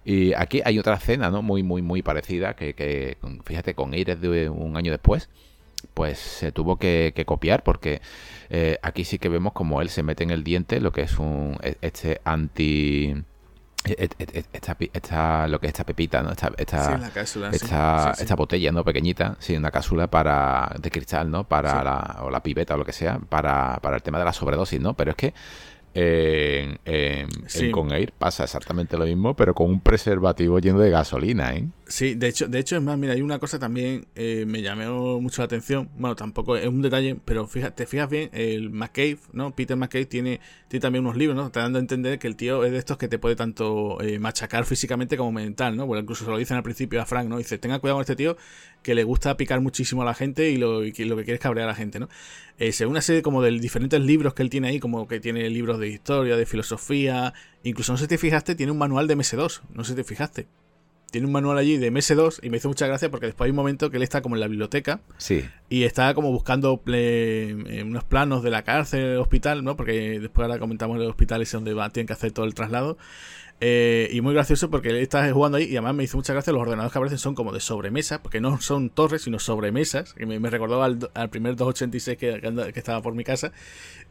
Y aquí hay otra escena, ¿no? Muy, muy, muy parecida, que, fíjate, con Air de un año después, pues se tuvo que, copiar porque eh, aquí sí que vemos como él se mete en el diente lo que es un e, este anti esta, esta, lo que es esta pepita, ¿no? Esta, esta, esta, botella, ¿no? Pequeñita, sí, una cápsula para de cristal, ¿no? Para la, o la pipeta o lo que sea, para, para el tema de la sobredosis, ¿no? Pero es que en, en, Con Air pasa exactamente lo mismo, pero con un preservativo lleno de gasolina, ¿eh? Sí, de hecho, de hecho es más, mira, hay una cosa también eh, me llamó mucho la atención. Bueno, tampoco es un detalle, pero fíjate, te fijas bien, el McCabe, ¿no? Peter McCabe tiene, tiene también unos libros, ¿no? Te dando a entender que el tío es de estos que te puede tanto eh, machacar físicamente como mental, ¿no? Bueno, incluso se lo dicen al principio a Frank, ¿no? Dice, tenga cuidado con este tío que le gusta picar muchísimo a la gente y lo, que, lo que quiere es cabrear a la gente, ¿no? Eh, según una serie como de diferentes libros que él tiene ahí, como que tiene libros de historia, de filosofía, incluso no sé si te fijaste, tiene un manual de MS2, no sé si te fijaste tiene un manual allí de MS2 y me hizo mucha gracia porque después hay un momento que él está como en la biblioteca sí. y está como buscando eh, unos planos de la cárcel, el hospital, ¿no? Porque después ahora comentamos el hospital ese donde va, tienen que hacer todo el traslado. Eh, y muy gracioso porque él jugando ahí y además me hizo mucha gracia los ordenadores que aparecen son como de sobremesa, porque no son torres, sino sobremesas, me, recordaba al, primer 286 que, que, estaba por mi casa.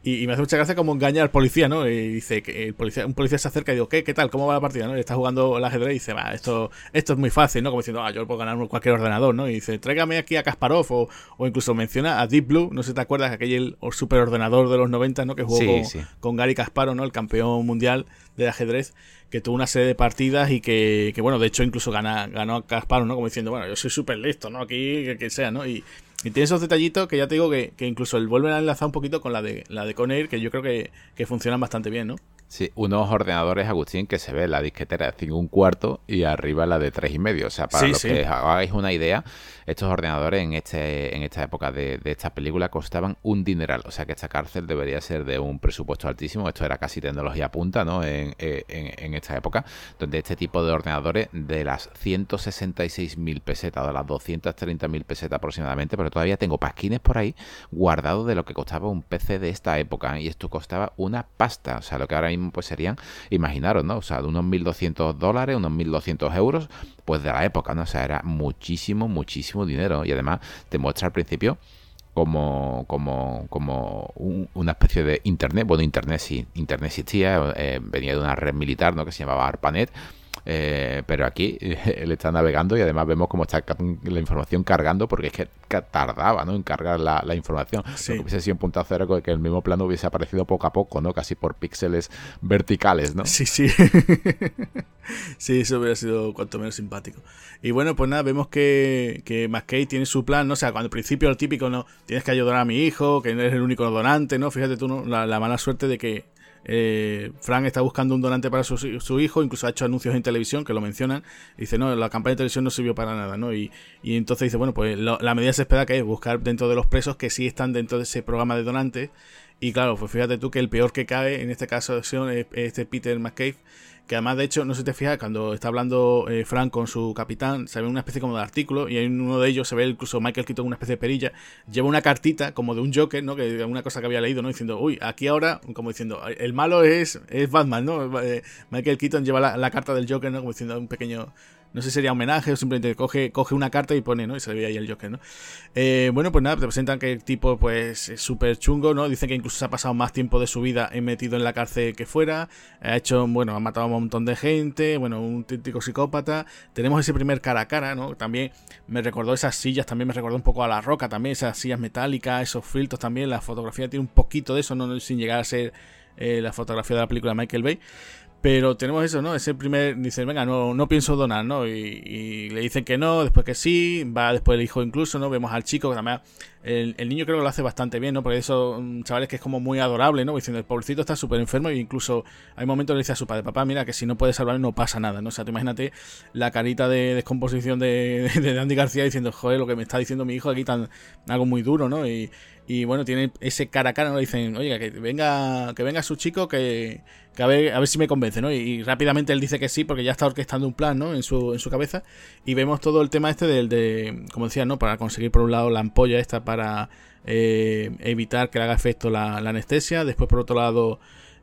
Y, me hace mucha gracia como engaña al policía, ¿no? Y dice que el policía, un policía se acerca y digo, ¿qué, qué tal? ¿Cómo va la partida? ¿no? Y está jugando el ajedrez y dice, va, esto, esto es muy fácil, ¿no? Como diciendo, ah, yo puedo ganar cualquier ordenador, ¿no? Y dice, tráigame aquí a Kasparov o, o incluso menciona a Deep Blue, no sé si te acuerdas, aquel superordenador de los 90, ¿no? Que jugó con, con Gary Kasparov, ¿no? El campeón mundial de ajedrez que tuvo una serie de partidas y que, que bueno, de hecho incluso gana, ganó a Casparo, ¿no? Como diciendo, bueno, yo soy súper listo, ¿no? Aquí, que, sea, ¿no? Y, y, tiene esos detallitos que ya te digo que, que incluso el vuelven a enlazar un poquito con la de la de Conair, que yo creo que, que funcionan bastante bien, ¿no? Sí, unos ordenadores, Agustín, que se ve la disquetera de 5 un cuarto y arriba la de tres y medio. O sea, para lo que hagáis una idea, estos ordenadores en este en esta época de, de esta película costaban un dineral. O sea que esta cárcel debería ser de un presupuesto altísimo. Esto era casi tecnología punta, ¿no? En, en, esta época, donde este tipo de ordenadores de las 166.000 pesetas, de las 230.000 pesetas aproximadamente, pero todavía tengo pasquines por ahí guardados de lo que costaba un PC de esta época. Y esto costaba una pasta. O sea, lo que ahora mismo pues serían, imaginaros, ¿no? O sea, de unos 1.200 dólares, unos 1.200 euros, pues de la época, ¿no? O sea, era muchísimo, muchísimo dinero. Y además te muestra al principio como, como, como una especie de internet. Bueno, internet sí, internet existía, eh, venía de una red militar, ¿no? Que se llamaba ARPANET Eh, pero aquí [LAUGHS] él está navegando y además vemos cómo está la información cargando porque es que tardaba ¿no? en cargar la, información. Sí. Lo que hubiese sido un puntazo era que el mismo plano hubiese aparecido poco a poco, ¿no? Casi por píxeles verticales, ¿no? Sí, sí. [LAUGHS] sí, eso hubiera sido cuanto menos simpático. Y bueno, pues nada, vemos que, que McKay tiene su plan, ¿no? O sea, cuando al principio el típico, ¿no? Tienes que ayudar a mi hijo, que no eres el único donante, ¿no? Fíjate tú, ¿no? La, mala suerte de que eh, Frank está buscando un donante para su, hijo, incluso ha hecho anuncios en televisión que lo mencionan. dice, no, la campaña de televisión no sirvió para nada, ¿no? Y, y entonces dice, bueno, pues la medida se espera que es buscar dentro de los presos que sí están dentro de ese programa de donantes. Y claro, pues fíjate tú que el peor que cae en este caso es este Peter McCabe, que además, de hecho, no se te fija, cuando está hablando eh, Frank con su capitán, se ve una especie como de artículo, y en uno de ellos se ve incluso Michael Keaton una especie de perilla, lleva una cartita como de un Joker, ¿no? Que una cosa que había leído, ¿no? Diciendo, uy, aquí ahora, como diciendo, el malo es, es Batman, ¿no? Eh, Michael Keaton lleva la, la carta del Joker, ¿no? Como diciendo un pequeño no sé si sería homenaje o simplemente coge, coge una carta y pone, ¿no? Y se ve ahí el Joker, ¿no? Eh, bueno, pues nada, te presentan que el tipo, pues, es súper chungo, ¿no? Dicen que incluso se ha pasado más tiempo de su vida metido en la cárcel que fuera. Ha hecho, bueno, ha matado a un montón de gente, bueno, un típico psicópata. Tenemos ese primer cara a cara, ¿no? También me recordó esas sillas, también me recordó un poco a la roca, también esas sillas metálicas, esos filtros también. La fotografía tiene un poquito de eso, ¿no? Sin llegar a ser eh, la fotografía de la película de Michael Bay. Pero tenemos eso, ¿no? Ese primer, dice, venga, no, no pienso donar, ¿no? Y, le dicen que no, después que sí, va después el hijo incluso, ¿no? Vemos al chico, que también el, niño creo que lo hace bastante bien, ¿no? Porque eso, chavales, que es como muy adorable, ¿no? Diciendo, el pobrecito está súper enfermo e incluso hay momentos le dice a su padre, papá, mira, que si no puedes salvarle no pasa nada, ¿no? O sea, tú imagínate la carita de descomposición [LAUGHS] de, de Andy García diciendo, joder, lo que me está diciendo mi hijo aquí, tan algo muy duro, ¿no? Y, y bueno, tiene ese cara a cara, ¿no? Dicen, oiga, que venga, que venga su chico, que, a, ver, a ver si me convence, ¿no? Y, rápidamente él dice que sí, porque ya está orquestando un plan, ¿no? En su, en su cabeza. Y vemos todo el tema este del de, como decía, ¿no? Para conseguir por un lado la ampolla esta para eh, evitar que le haga efecto la anestesia. Después, por otro lado,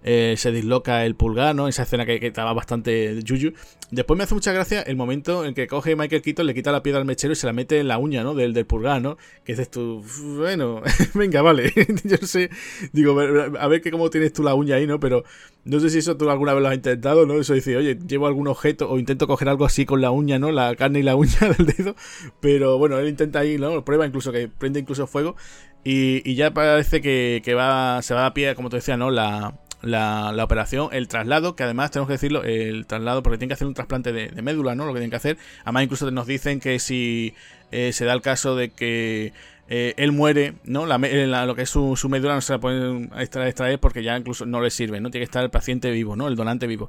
eh, se disloca el pulgar, ¿no? Esa escena que, estaba bastante yuyu. Después me hace mucha gracia el momento en que coge Michael Keaton, le quita la piedra al mechero y se la mete en la uña, ¿no? Del, del pulgar, ¿no? Que dices tú, bueno, [LAUGHS] venga, vale. [LAUGHS] Yo no sé, digo, a ver que cómo tienes tú la uña ahí, ¿no? Pero no sé si eso tú alguna vez lo has intentado, ¿no? Eso dice, oye, llevo algún objeto o intento coger algo así con la uña, ¿no? La carne y la uña [LAUGHS] del dedo. Pero bueno, él intenta ahí, ¿no? Prueba incluso que prende incluso fuego. Y, ya parece que, que, va, se va a pie, como te decía, ¿no? La, la, operación, el traslado, que además tenemos que decirlo, el traslado, porque tienen que hacer un trasplante de, médula, ¿no? Lo que tienen que hacer. Además, incluso nos dicen que si eh, se da el caso de que eh, él muere, ¿no? La, lo que es su, médula no se la pueden extraer, porque ya incluso no le sirve, ¿no? Tiene que estar el paciente vivo, ¿no? El donante vivo.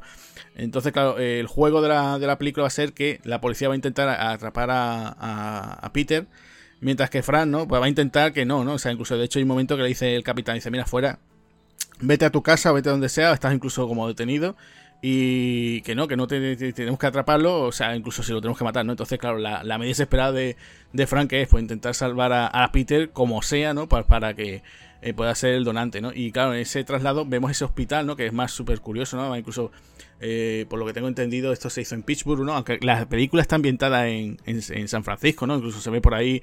Entonces, claro, el juego de la, de la película va a ser que la policía va a intentar atrapar a, a, Peter. Mientras que Fran, ¿no? Pues va a intentar que no, ¿no? O sea, incluso de hecho hay un momento que le dice el capitán, dice, mira, fuera, vete a tu casa, vete a donde sea, estás incluso como detenido y que no, que no tenemos que atraparlo, o sea, incluso si lo tenemos que matar, ¿no? Entonces, claro, la, medida desesperada de, de Frank es pues intentar salvar a, Peter como sea, ¿no? Para, para que eh, pueda ser el donante, ¿no? Y claro, en ese traslado vemos ese hospital, ¿no? Que es más súper curioso, ¿no? Incluso, eh, por lo que tengo entendido, esto se hizo en Pittsburgh, ¿no? Aunque la película está ambientada en, en San Francisco, ¿no? Incluso se ve por ahí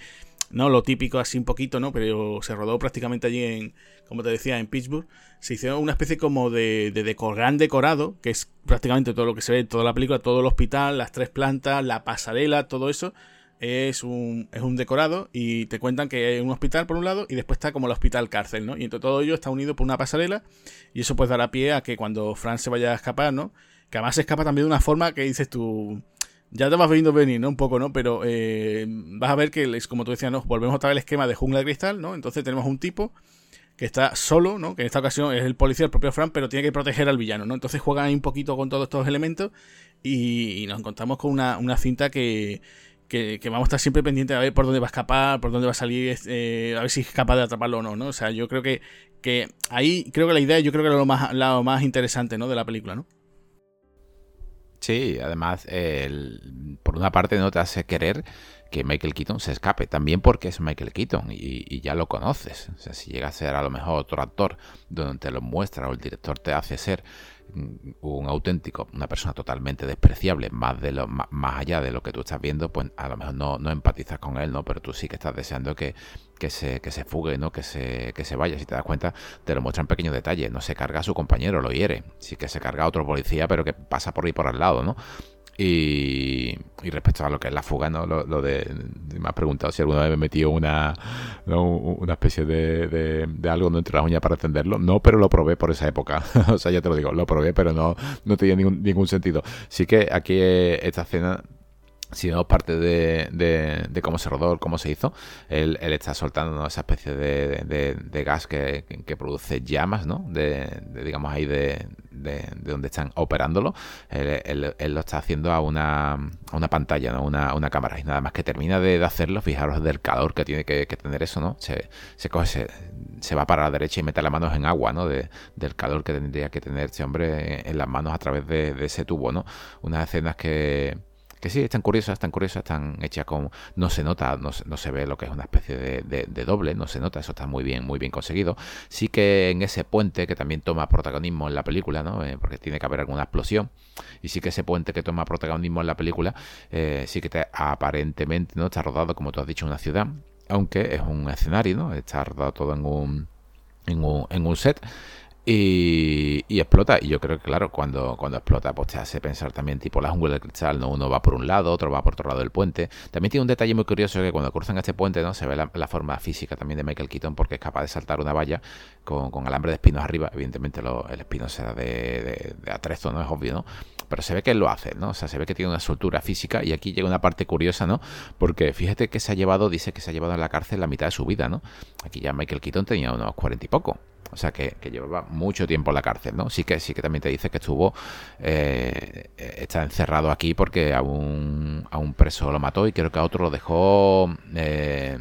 ¿no? Lo típico así un poquito, ¿no? Pero se rodó prácticamente allí en, como te decía, en Pittsburgh. Se hizo una especie como de, de gran decorado, que es prácticamente todo lo que se ve en toda la película, todo el hospital, las tres plantas, la pasarela, todo eso. Es un, es un decorado y te cuentan que hay un hospital por un lado y después está como el hospital cárcel, ¿no? Y entre todo ello está unido por una pasarela y eso pues dará pie a que cuando Frank se vaya a escapar, ¿no? Que además se escapa también de una forma que dices tú ya te vas viendo venir, ¿no? Un poco, ¿no? Pero eh, vas a ver que, como tú decías, ¿no? Volvemos otra vez al esquema de jungla de cristal, ¿no? Entonces tenemos un tipo que está solo, ¿no? Que en esta ocasión es el policía, el propio Frank, pero tiene que proteger al villano, ¿no? Entonces juegan ahí un poquito con todos estos elementos y, nos encontramos con una, cinta que, que, vamos a estar siempre pendientes a ver por dónde va a escapar, por dónde va a salir, eh, a ver si es capaz de atraparlo o no, ¿no? O sea, yo creo que, que ahí, creo que la idea, yo creo que era lo más, lo más interesante, ¿no? De la película, ¿no? Sí, además, por una parte no te hace querer que Michael Keaton se escape, también porque es Michael Keaton y, ya lo conoces. O sea, si llega a ser a lo mejor otro actor donde te lo muestra o el director te hace ser un auténtico, una persona totalmente despreciable, más de lo más, allá de lo que tú estás viendo, pues a lo mejor no, no empatizas con él, ¿no? Pero tú sí que estás deseando que, que se, que se fugue, ¿no? Que se, que se vaya. Si te das cuenta, te lo muestran pequeños detalles. No se carga a su compañero, lo hiere. Sí que se carga a otro policía, pero que pasa por ahí por al lado, ¿no? Y, respecto a lo que es la fuga, ¿no? Lo, de, me has preguntado si alguna vez me he metido una, una especie de, de, algo entre las uñas para encenderlo. No, pero lo probé por esa época. [LAUGHS] o sea, ya te lo digo, lo probé, pero no, no tenía ningún, ningún sentido. Sí que aquí esta escena si vemos parte de, de, cómo se rodó, cómo se hizo, él, está soltando esa especie de, de gas que, produce llamas, ¿no? De, digamos ahí de, donde están operándolo. Él, lo está haciendo a una, pantalla, ¿no? Una, cámara. Y nada más que termina de, hacerlo, fijaros del calor que tiene que, tener eso, ¿no? Se, se coge, se, se, va para la derecha y mete las manos en agua, ¿no? del calor que tendría que tener este hombre en las manos a través de, ese tubo, ¿no? Unas escenas que que sí, están curiosas, están curiosas, están hechas con... No se nota, no, se ve lo que es una especie de, doble, no se nota, eso está muy bien, muy bien conseguido. Sí que en ese puente, que también toma protagonismo en la película, ¿no? Eh, porque tiene que haber alguna explosión, y sí que ese puente que toma protagonismo en la película, eh, sí que aparentemente, ¿no? Está rodado, como tú has dicho, en una ciudad, aunque es un escenario, ¿no? Está rodado todo en un, en un, en un set. Y, explota. Y yo creo que, claro, cuando, cuando explota, pues te hace pensar también, tipo la jungla del cristal, ¿no? Uno va por un lado, otro va por otro lado del puente. También tiene un detalle muy curioso que cuando cruzan este puente, ¿no? Se ve la, forma física también de Michael Keaton porque es capaz de saltar una valla con, con alambre de espinos arriba. Evidentemente el espino será de, de, atrezo, ¿no? Es obvio, ¿no? Pero se ve que él lo hace, ¿no? O sea, se ve que tiene una soltura física y aquí llega una parte curiosa, ¿no? Porque fíjate que se ha llevado, dice que se ha llevado en la cárcel la mitad de su vida, ¿no? Aquí ya Michael Keaton tenía unos cuarenta y poco. O sea, que, llevaba mucho tiempo en la cárcel, ¿no? Sí que, sí que también te dice que estuvo, eh, está encerrado aquí porque a un, a un preso lo mató y creo que a otro lo dejó, eh,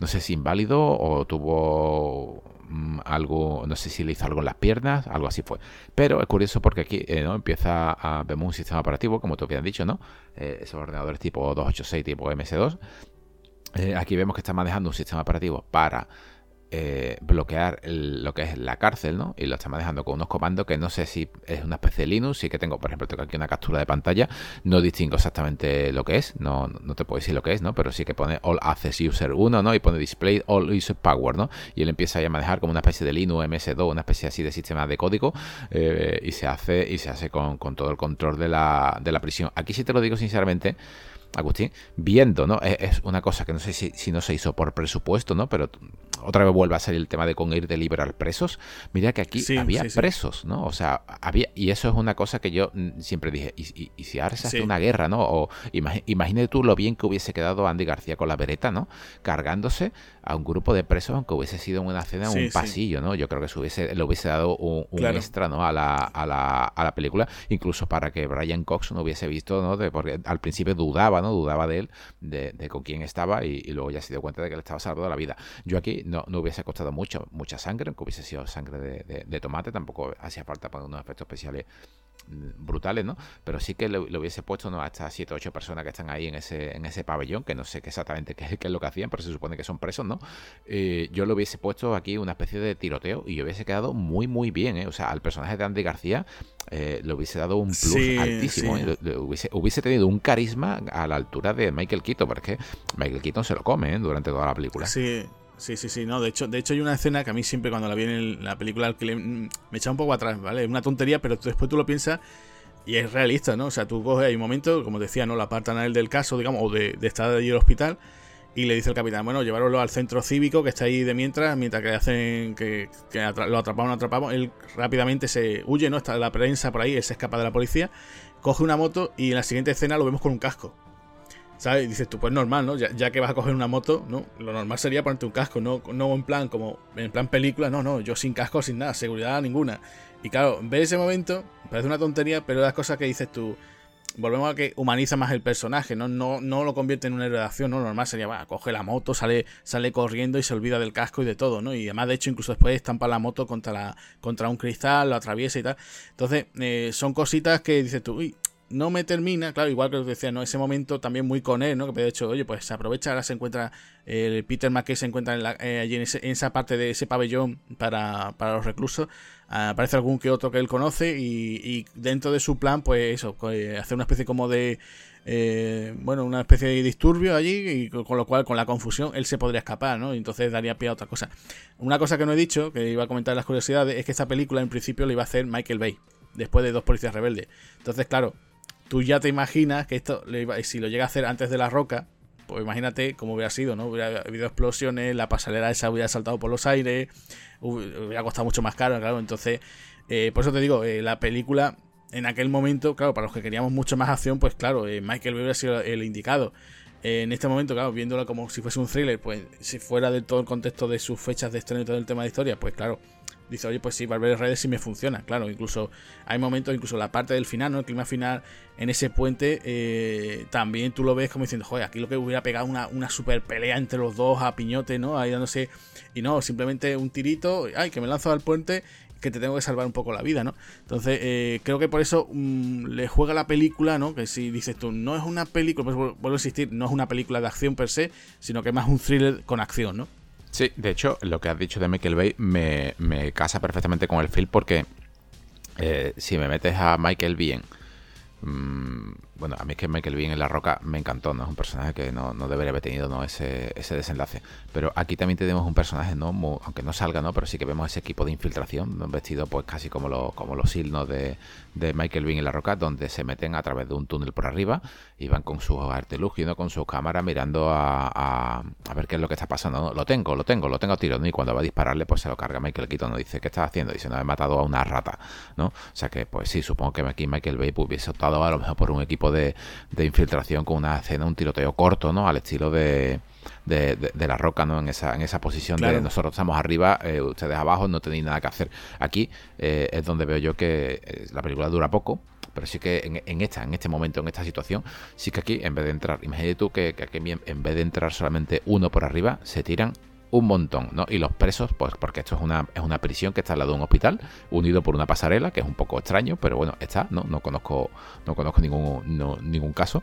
no sé si inválido o tuvo mm, algo, no sé si le hizo algo en las piernas, algo así fue. Pero es curioso porque aquí eh, ¿no? empieza a vemos un sistema operativo, como te habían dicho, ¿no? esos ordenadores tipo 286, tipo MS2. aquí vemos que está manejando un sistema operativo para eh, bloquear lo que es la cárcel, ¿no? Y lo está manejando con unos comandos que no sé si es una especie de Linux, sí que tengo, por ejemplo, tengo aquí una captura de pantalla, no distingo exactamente lo que es, no, no te puedo decir lo que es, ¿no? Pero sí que pone All Access User 1, ¿no? Y pone Display All User Power, ¿no? Y él empieza a manejar como una especie de Linux MS2, una especie así de sistema de código, eh, y se hace, y se hace con, todo el control de la, de la prisión. Aquí sí te lo digo sinceramente, Agustín, viendo, ¿no? Es, una cosa que no sé si, si, no se hizo por presupuesto, ¿no? Pero otra vez vuelve a salir el tema de con ir de liberar presos. Mira que aquí había presos, ¿no? O sea, había, y eso es una cosa que yo siempre dije, y, si ahora se hace una guerra, ¿no? O imagínate tú lo bien que hubiese quedado Andy García con la vereta, ¿no? Cargándose a un grupo de presos, aunque hubiese sido en una cena, un pasillo, ¿no? Yo creo que hubiese, le hubiese dado un, extra, ¿no? A la, a, la, a la película, incluso para que Brian Cox no hubiese visto, ¿no? De, porque al principio dudaba, ¿no? Dudaba de él, de, con quién estaba, y, luego ya se dio cuenta de que le estaba salvando la vida. Yo aquí no, no hubiese costado mucho, mucha sangre, aunque hubiese sido sangre de, de tomate, tampoco hacía falta para unos efectos especiales brutales, ¿no? Pero sí que le, hubiese puesto ¿no? a estas 7 o 8 personas que están ahí en ese, en ese pabellón, que no sé qué exactamente qué, es lo que hacían, pero se supone que son presos, ¿no? Eh, yo le hubiese puesto aquí una especie de tiroteo y yo hubiese quedado muy, muy bien, ¿eh? O sea, al personaje de Andy García eh, le hubiese dado un plus altísimo, ¿eh? hubiese, hubiese, tenido un carisma a la altura de Michael Keaton, porque Michael Keaton se lo come durante toda la película. Sí. Sí, sí, sí, no, de hecho, de hecho hay una escena que a mí siempre cuando la vi en la película que mm, me echa un poco atrás, ¿vale? Es una tontería, pero después tú lo piensas y es realista, ¿no? O sea, tú coges, hay un momento, como decía, ¿no? La apartan a él del caso, digamos, o de, estar allí en el hospital, y le dice el capitán, bueno, llevarlo al centro cívico que está ahí de mientras, mientras que hacen que, lo atrapamos, lo atrapamos, él rápidamente se huye, ¿no? Está la prensa por ahí, él se escapa de la policía, coge una moto y en la siguiente escena lo vemos con un casco. ¿Sabes? dices tú, pues normal, ¿no? Ya, que vas a coger una moto, ¿no? Lo normal sería ponerte un casco, no, no en plan como en plan película, no, no, yo sin casco, sin nada, seguridad ninguna. Y claro, ver ese momento, parece una tontería, pero las cosas que dices tú, volvemos a que humaniza más el personaje, no, no, no lo convierte en una héroe de ¿no? Lo normal sería, va, coge la moto, sale, sale corriendo y se olvida del casco y de todo, ¿no? Y además, de hecho, incluso después estampa la moto contra, la, contra un cristal, lo atraviesa y tal. Entonces, eh, son cositas que dices tú, uy, no me termina, claro, igual que os decía, ¿no? Ese momento también muy con él, ¿no? Que de hecho, oye, pues se aprovecha, ahora se encuentra, el Peter McKay se encuentra en eh, allí en, esa parte de ese pabellón para, para los reclusos. aparece algún que otro que él conoce y, dentro de su plan, pues eso, pues, hacer una especie como de, eh, bueno, una especie de disturbio allí y con lo cual, con la confusión, él se podría escapar, ¿no? Y entonces daría pie a otra cosa. Una cosa que no he dicho, que iba a comentar en las curiosidades, es que esta película en principio le iba a hacer Michael Bay, después de Dos Policías Rebeldes. Entonces, claro, tú ya te imaginas que esto, si lo llega a hacer antes de la roca, pues imagínate cómo hubiera sido, ¿no? Hubiera habido explosiones, la pasarela esa hubiera saltado por los aires, hubiera costado mucho más caro, claro. Entonces, eh, por eso te digo, eh, la película en aquel momento, claro, para los que queríamos mucho más acción, pues claro, eh, Michael Bay hubiera sido el indicado. en este momento, claro, viéndolo como si fuese un thriller, pues si fuera de todo el contexto de sus fechas de estreno y todo el tema de historia, pues claro, dice, oye, pues sí, Barber Redes sí me funciona, claro, incluso hay momentos, incluso la parte del final, ¿no? El clima final en ese puente, eh, también tú lo ves como diciendo, joder, aquí lo que hubiera pegado una, una super pelea entre los dos a piñote, ¿no? Ahí dándose, y no, simplemente un tirito, ay, que me lanzo al puente que te tengo que salvar un poco la vida, ¿no? Entonces, eh, creo que por eso mm, le juega la película, ¿no? Que si dices tú, no es una película, pues vuelvo a insistir, no es una película de acción per se, sino que más un thriller con acción, ¿no? Sí, de hecho, lo que has dicho de Michael Bay me, casa perfectamente con el film porque eh, si me metes a Michael bien mm, bueno, a mí es que Michael Bean en La Roca me encantó, ¿no? Es un personaje que no, debería haber tenido ¿no? ese, ese desenlace. Pero aquí también tenemos un personaje, ¿no? aunque no salga, ¿no? Pero sí que vemos ese equipo de infiltración, vestido pues casi como, lo, como los silnos de, de Michael Bean en La Roca, donde se meten a través de un túnel por arriba y van con sus artilugios, ¿no? Con sus cámaras mirando a, a, ver qué es lo que está pasando. ¿no? Lo tengo, lo tengo, lo tengo a tiro, ¿no? Y cuando va a dispararle, pues se lo carga Michael Keaton, ¿no? Dice, ¿qué estás haciendo? Dice, no, he matado a una rata, ¿no? O sea que, pues sí, supongo que aquí Michael Bay hubiese optado a lo mejor por un equipo de infiltración con una escena, un tiroteo corto, ¿no? Al estilo de, de, la roca, ¿no? En esa, en esa posición de nosotros estamos arriba, eh, ustedes abajo, no tenéis nada que hacer. Aquí eh, es donde veo yo que eh, la película dura poco, pero sí que en, esta, en este momento, en esta situación, sí que aquí, en vez de entrar, imagínate tú que, que aquí en vez de entrar solamente uno por arriba, se tiran un montón, ¿no? Y los presos, pues porque esto es una, es una prisión que está al lado de un hospital, unido por una pasarela, que es un poco extraño, pero bueno, está, ¿no? No conozco, no conozco ningún, ningún caso,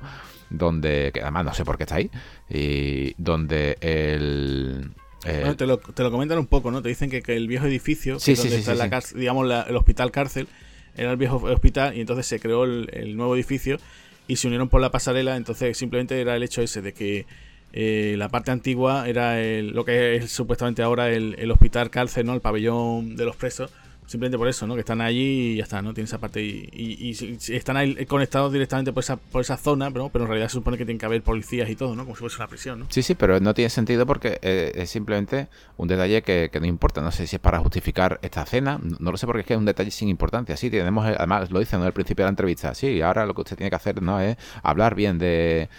donde, que además no sé por qué está ahí, y donde el... te, lo, te, lo, comentan un poco, ¿no? Te dicen que, el viejo edificio, que donde está la cárcel, digamos, el hospital cárcel, era el viejo hospital y entonces se creó el, el nuevo edificio y se unieron por la pasarela, entonces simplemente era el hecho ese de que eh, la parte antigua era lo que es supuestamente ahora el, el hospital cárcel, ¿no? El pabellón de los presos Simplemente por eso, ¿no? Que están allí y ya está, ¿no? Tiene esa parte y, y, están ahí conectados directamente por esa, por esa zona, pero, pero en realidad se supone que tiene que haber policías y todo, ¿no? Como si fuese una prisión, ¿no? Sí, sí, pero no tiene sentido porque eh, es simplemente un detalle que, no importa. No sé si es para justificar esta cena, no lo sé porque es que es un detalle sin importancia. Sí, tenemos, además lo dicen ¿no? al principio de la entrevista, sí, ahora lo que usted tiene que hacer no es hablar bien de,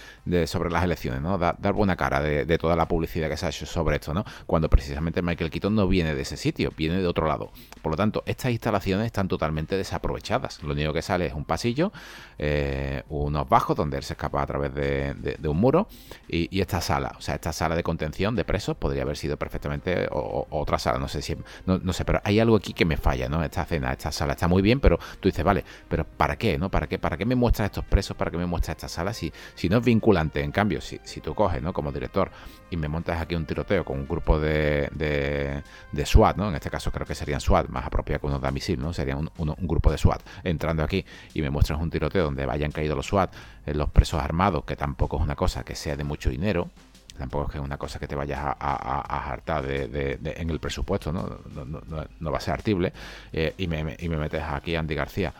sobre las elecciones, ¿no? dar buena cara de, de, toda la publicidad que se ha hecho sobre esto, ¿no? Cuando precisamente Michael Keaton no viene de ese sitio, viene de otro lado. Por lo tanto, estas instalaciones están totalmente desaprovechadas. Lo único que sale es un pasillo, eh, unos bajos donde él se escapa a través de, un muro y, esta sala, o sea, esta sala de contención de presos podría haber sido perfectamente otra sala, no sé si, no, sé, pero hay algo aquí que me falla, ¿no? Esta cena, esta sala está muy bien, pero tú dices, vale, pero ¿para qué, no? ¿Para qué, para qué me muestras estos presos? ¿Para qué me muestras esta sala si, si no es vinculante? En cambio, si, si tú coges, ¿no? Como director y me montas aquí un tiroteo con un grupo de, de, SWAT, ¿no? En este caso creo que serían SWAT, más apropiado que uno de misil, ¿no? Sería un, grupo de SWAT entrando aquí y me muestras un tiroteo donde vayan caído los SWAT, eh, los presos armados, que tampoco es una cosa que sea de mucho dinero, tampoco es que es una cosa que te vayas a, hartar de, en el presupuesto, ¿no? No, va a ser artible, eh, y, me, me metes aquí a Andy García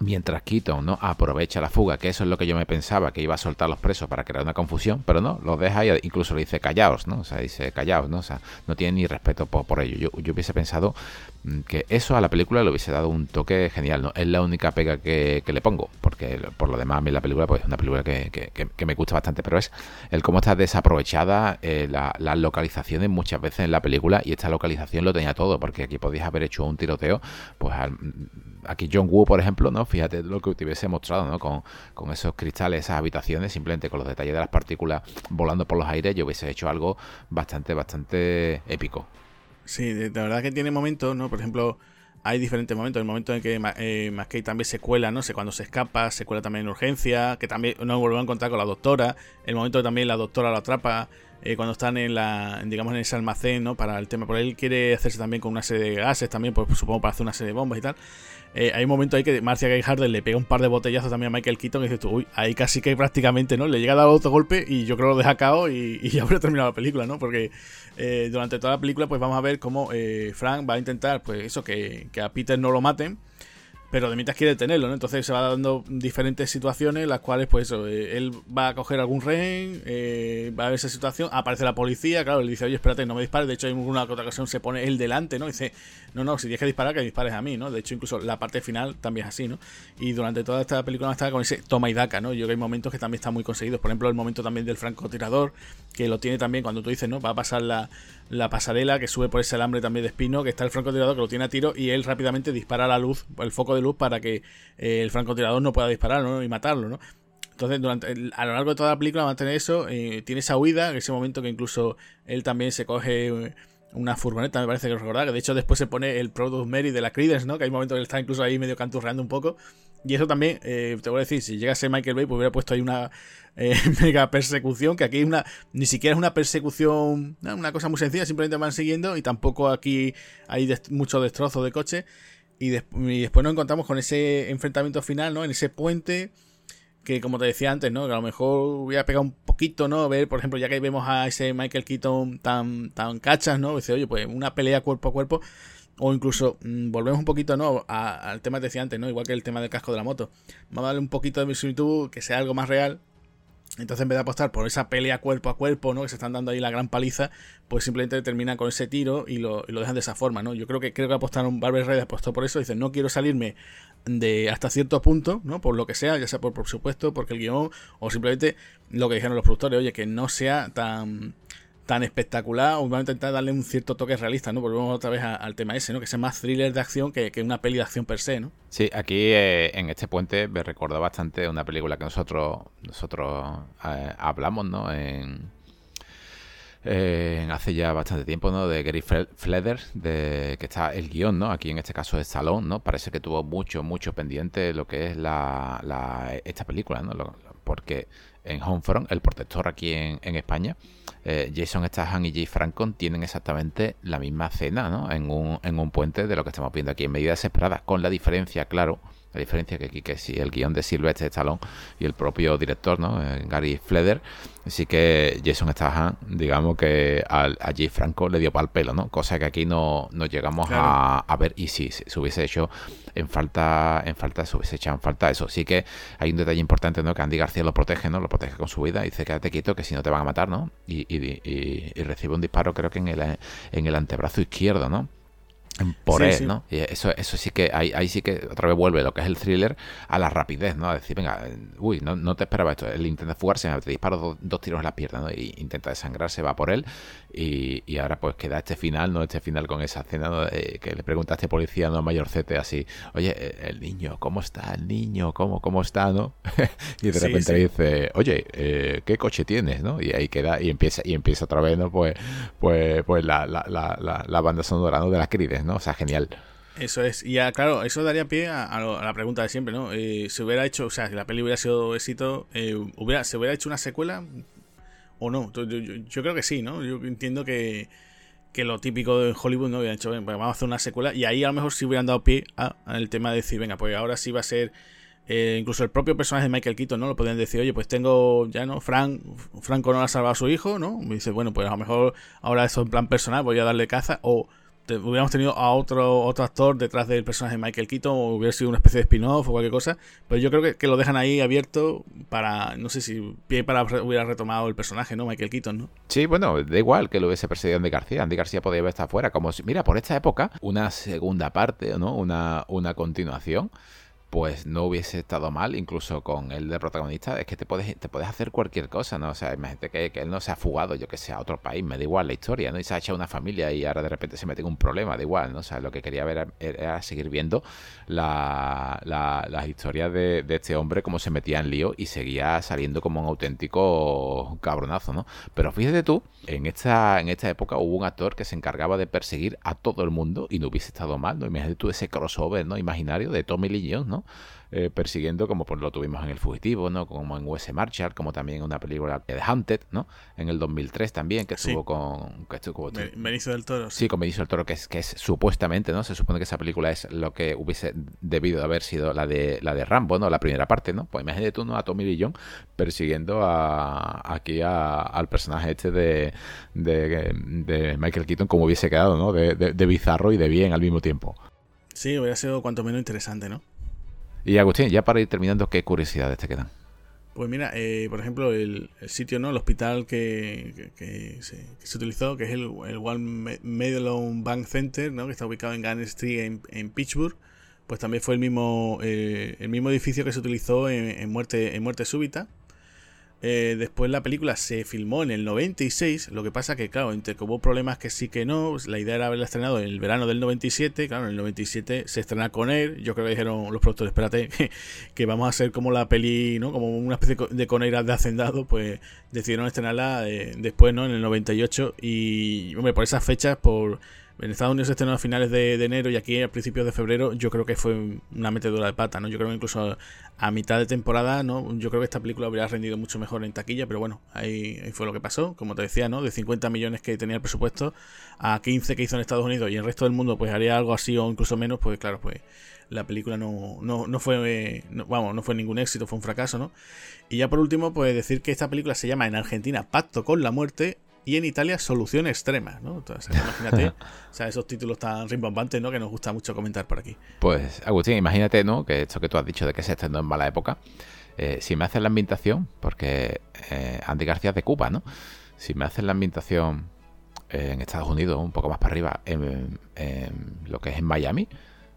Mientras Keaton ¿no? aprovecha la fuga, que eso es lo que yo me pensaba, que iba a soltar los presos para crear una confusión, pero no, los deja y incluso le dice callaos, ¿no? O sea, dice callaos, ¿no? O sea, no tiene ni respeto por, ello. Yo, yo, hubiese pensado mm, que eso a la película le hubiese dado un toque genial, ¿no? Es la única pega que, le pongo, porque por lo demás a mí la película pues es una película que, que, me gusta bastante, pero es el cómo está desaprovechada eh, la, las localizaciones muchas veces en la película y esta localización lo tenía todo, porque aquí podías haber hecho un tiroteo, pues aquí John Woo, por ejemplo, ¿no? Fíjate lo que te hubiese mostrado, ¿no? Con, esos cristales, esas habitaciones, simplemente con los detalles de las partículas volando por los aires, yo hubiese hecho algo bastante, bastante épico. Sí, de, verdad que tiene momentos, ¿no? Por ejemplo, hay diferentes momentos. El momento en que eh, también se cuela, no sé, cuando se escapa, se cuela también en urgencia, que también no vuelve a encontrar con la doctora. El momento que también la doctora lo atrapa. Eh, cuando están en la digamos en ese almacén no para el tema por él quiere hacerse también con una serie de gases también pues supongo para hacer una serie de bombas y tal eh, hay un momento ahí que Marcia Gay Harden le pega un par de botellazos también a Michael Keaton y dices tú, uy, ahí casi que prácticamente, ¿no? Le llega a dar otro golpe y yo creo que lo deja cao y, [LAUGHS] ya habría terminado la película, ¿no? Porque eh, durante toda la película pues vamos a ver cómo eh, Frank va a intentar, pues eso, que, que, a Peter no lo maten. Pero de mientras quiere tenerlo, ¿no? Entonces se va dando diferentes situaciones las cuales, pues eh, él va a coger algún rehén, eh, va a ver esa situación, aparece la policía, claro, le dice, oye, espérate, no me dispares, de hecho en una otra ocasión se pone él delante, ¿no? dice, no, no, si tienes que disparar, que dispares a mí, ¿no? De hecho, incluso la parte final también es así, ¿no? Y durante toda esta película está con ese toma y daca, ¿no? Yo creo que hay momentos que también están muy conseguidos, por ejemplo, el momento también del francotirador, que lo tiene también cuando tú dices, ¿no? Va a pasar la, la pasarela que sube por ese alambre también de espino, que está el francotirador que lo tiene a tiro y él rápidamente dispara la luz, el foco de luz para que eh, el francotirador no pueda disparar y matarlo, ¿no? Entonces, durante a lo largo de toda la película va a tener eso, eh, tiene esa huida, en ese momento que incluso él también se coge eh, una furgoneta, me parece que recordar, que de hecho después se pone el Product Mary de la Creedence, ¿no? Que hay momentos que está incluso ahí medio canturreando un poco. Y eso también, te voy a decir, si llegase Michael Bay, pues hubiera puesto ahí una [LAUGHS] mega persecución, que aquí una, ni siquiera es una persecución, una cosa muy sencilla, simplemente van siguiendo y tampoco aquí hay mucho destrozo de coche. Y, después nos encontramos con ese enfrentamiento final, ¿no? En ese puente que como te decía antes, ¿no? Que a lo mejor hubiera pegado un poquito, ¿no? Ver, por ejemplo, ya que vemos a ese Michael Keaton tan, tan cachas, ¿no? Dice, oye, pues una pelea cuerpo a cuerpo. O incluso mm, volvemos un poquito, ¿no? al tema que decía antes, ¿no? Igual que el tema del casco de la moto. Vamos a darle un poquito de similitud, que sea algo más real. Entonces, en vez de apostar por esa pelea cuerpo a cuerpo, ¿no? Que se están dando ahí la gran paliza, pues simplemente terminan con ese tiro y lo, dejan de esa forma, ¿no? Yo creo que creo que apostaron, Barber Red apostó por eso, dicen, no quiero salirme de hasta cierto punto, ¿no? Por lo que sea, ya sea por, por supuesto, porque el guion, o simplemente lo que dijeron los productores, oye, que no sea tan tan espectacular, o a intentar darle un cierto toque realista, ¿no? Volvemos otra vez al tema ese, ¿no? Que sea más thriller de acción que, una peli de acción per se, ¿no? Sí, aquí eh, en este puente me recordó bastante una película que nosotros nosotros eh, hablamos, ¿no? En, hace ya bastante tiempo, ¿no? De Gary Fleder, de que está el guion, ¿no? Aquí en este caso es Salón, ¿no? Parece que tuvo mucho, mucho pendiente lo que es la, esta película, ¿no? porque en Homefront, el protector aquí en, España, eh, Jason Statham y Jay Franco tienen exactamente la misma escena ¿no? en, un, en un puente de lo que estamos viendo aquí en medida desesperada, con la diferencia, claro, la diferencia que aquí, que si el guion de Silvestre Stallone y el propio director, ¿no? Eh, Gary Fleder, sí que Jason Statham, digamos que a, a Jay Franco le dio pal pelo, ¿no? Cosa que aquí no, no llegamos a, a, ver y si se hubiese hecho en falta, en falta, se hubiese echado en falta eso. Sí que hay un detalle importante, ¿no? Que Andy García lo protege, ¿no? Lo protege con su vida y dice, quédate quieto que si no te van a matar, ¿no? Y, y, y recibe un disparo creo que en el, en el antebrazo izquierdo, ¿no? Por él, ¿no? Y eso, eso sí que, ahí, ahí sí que otra vez vuelve lo que es el thriller a la rapidez, ¿no? A decir, venga, uy, no, no te esperaba esto. Él intenta fugarse, te dispara dos, tiros en la pierna, ¿no? Y intenta desangrarse, va por él. Y, y, ahora pues queda este final, ¿no? Este final con esa escena ¿no? que le pregunta a este policía, ¿no? Mayorcete, así, oye, eh, el niño, ¿cómo está el niño? ¿Cómo, cómo está, no? [LAUGHS] y de repente le dice, oye, eh, ¿qué coche tienes, no? Y ahí queda, y empieza, y empieza otra vez, ¿no? Pues, pues, pues la, la, la, la, banda sonora, ¿no? De las crides, ¿no? O sea, genial. Eso es, y ya, claro, eso daría pie a, la pregunta de siempre, ¿no? Eh, se hubiera hecho, o sea, si la peli hubiera sido éxito, eh, hubiera, ¿se hubiera hecho una secuela o no? Yo, creo que sí, ¿no? Yo entiendo que, que lo típico de Hollywood no hubiera hecho, pues vamos a hacer una secuela, y ahí a lo mejor sí hubieran dado pie al tema de decir, venga, pues ahora sí va a ser. Eh, incluso el propio personaje de Michael Keaton, ¿no? Lo podrían decir, oye, pues tengo ya, ¿no? Frank, Franco no ha salvado a su hijo, ¿no? Me dice, bueno, pues a lo mejor ahora eso en plan personal voy a darle caza, o hubiéramos tenido a otro, otro actor detrás del personaje de Michael Keaton o hubiera sido una especie de spin-off o cualquier cosa. Pero yo creo que, lo dejan ahí abierto para, no sé si pie para hubiera retomado el personaje, ¿no? Michael Keaton, ¿no? Sí, bueno, da igual que lo hubiese perseguido Andy García. Andy García podía haber estado fuera. Como si, mira, por esta época, una segunda parte, ¿no? Una, una continuación pues no hubiese estado mal, incluso con el de protagonista, es que te puedes, te puedes hacer cualquier cosa, ¿no? O sea, imagínate que, que él no se ha fugado, yo que sé, a otro país, me da igual la historia, ¿no? Y se ha hecho una familia y ahora de repente se mete en un problema, da igual, ¿no? O sea, lo que quería ver era, seguir viendo la, la, las historias de, de, este hombre, cómo se metía en lío y seguía saliendo como un auténtico cabronazo, ¿no? Pero fíjate tú, en esta, en esta época hubo un actor que se encargaba de perseguir a todo el mundo y no hubiese estado mal, ¿no? Imagínate tú ese crossover, ¿no? Imaginario de Tommy Lee Jones, ¿no? Eh, persiguiendo, como pues lo tuvimos en El Fugitivo, ¿no? Como en U.S. Marshall, como también en una película de Hunted, ¿no? En el 2003 también, que estuvo con... Que estuvo, Benicio del Toro. Sí, con Benicio del Toro, que es, que es supuestamente, ¿no? Se supone que esa película es lo que hubiese debido de haber sido la de la de Rambo, ¿no? La primera parte, ¿no? Pues imagínate tú, ¿no? A Tommy Lee persiguiendo a, aquí al personaje este de, de, Michael Keaton como hubiese quedado, ¿no? De, de bizarro y de bien al mismo tiempo. Sí, hubiera sido cuanto menos interesante, ¿no? Y Agustín, ya para ir terminando, ¿qué curiosidades te quedan? Pues mira, eh, por ejemplo, el, sitio, ¿no? El hospital que, se, utilizó, que es el, One Medallion Bank Center, ¿no? Que está ubicado en Gun Street en, Pittsburgh, pues también fue el mismo, eh, el mismo edificio que se utilizó en, muerte, en muerte súbita. Eh, después la película se filmó en el 96, lo que pasa que, claro, entre que hubo problemas que sí que no, la idea era haberla estrenado en el verano del 97, claro, en el 97 se estrena con él, yo creo que dijeron los productores, espérate, [LAUGHS] que, vamos a hacer como la peli, ¿no? Como una especie de Coneira de Hacendado, pues decidieron estrenarla eh, después, ¿no? En el 98 y, hombre, por esas fechas, por en Estados Unidos se estrenó a finales de, enero y aquí a principios de febrero yo creo que fue una metedura de pata, ¿no? Yo creo que incluso a, mitad de temporada, ¿no? Yo creo que esta película habría rendido mucho mejor en taquilla, pero bueno, ahí, fue lo que pasó, como te decía, ¿no? De 50 millones que tenía el presupuesto a 15 que hizo en Estados Unidos y el resto del mundo pues haría algo así o incluso menos, pues claro, pues la película no, no, no fue, vamos, no fue ningún éxito, fue un fracaso, ¿no? Y ya por último, pues decir que esta película se llama en Argentina Pacto con la Muerte y en Italia Solución Extrema, ¿no? Entonces, imagínate, [LAUGHS] o sea, esos títulos tan rimbombantes, ¿no? Que nos gusta mucho comentar por aquí. Pues, Agustín, imagínate, ¿no? Que esto que tú has dicho de que se estrenó en mala época, eh, si me haces la ambientación, porque eh, Andy García es de Cuba, ¿no? Si me haces la ambientación eh, en Estados Unidos, un poco más para arriba, en, lo que es en Miami,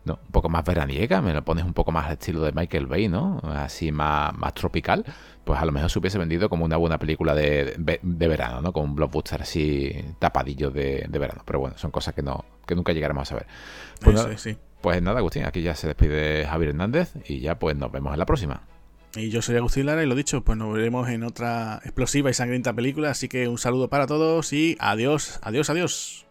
¿no? Un poco más veraniega, me lo pones un poco más al estilo de Michael Bay, ¿no? Así más, más tropical pues a lo mejor se hubiese vendido como una buena película de, de, verano, ¿no? Con un blockbuster así tapadillo de, verano. Pero bueno, son cosas que no que nunca llegaremos a ver. Pues, pues nada, Agustín, aquí ya se despide Javier Hernández y ya pues nos vemos en la próxima. Y yo soy Agustín Lara y lo dicho, pues nos veremos en otra explosiva y sangrienta película. Así que un saludo para todos y adiós, adiós, adiós.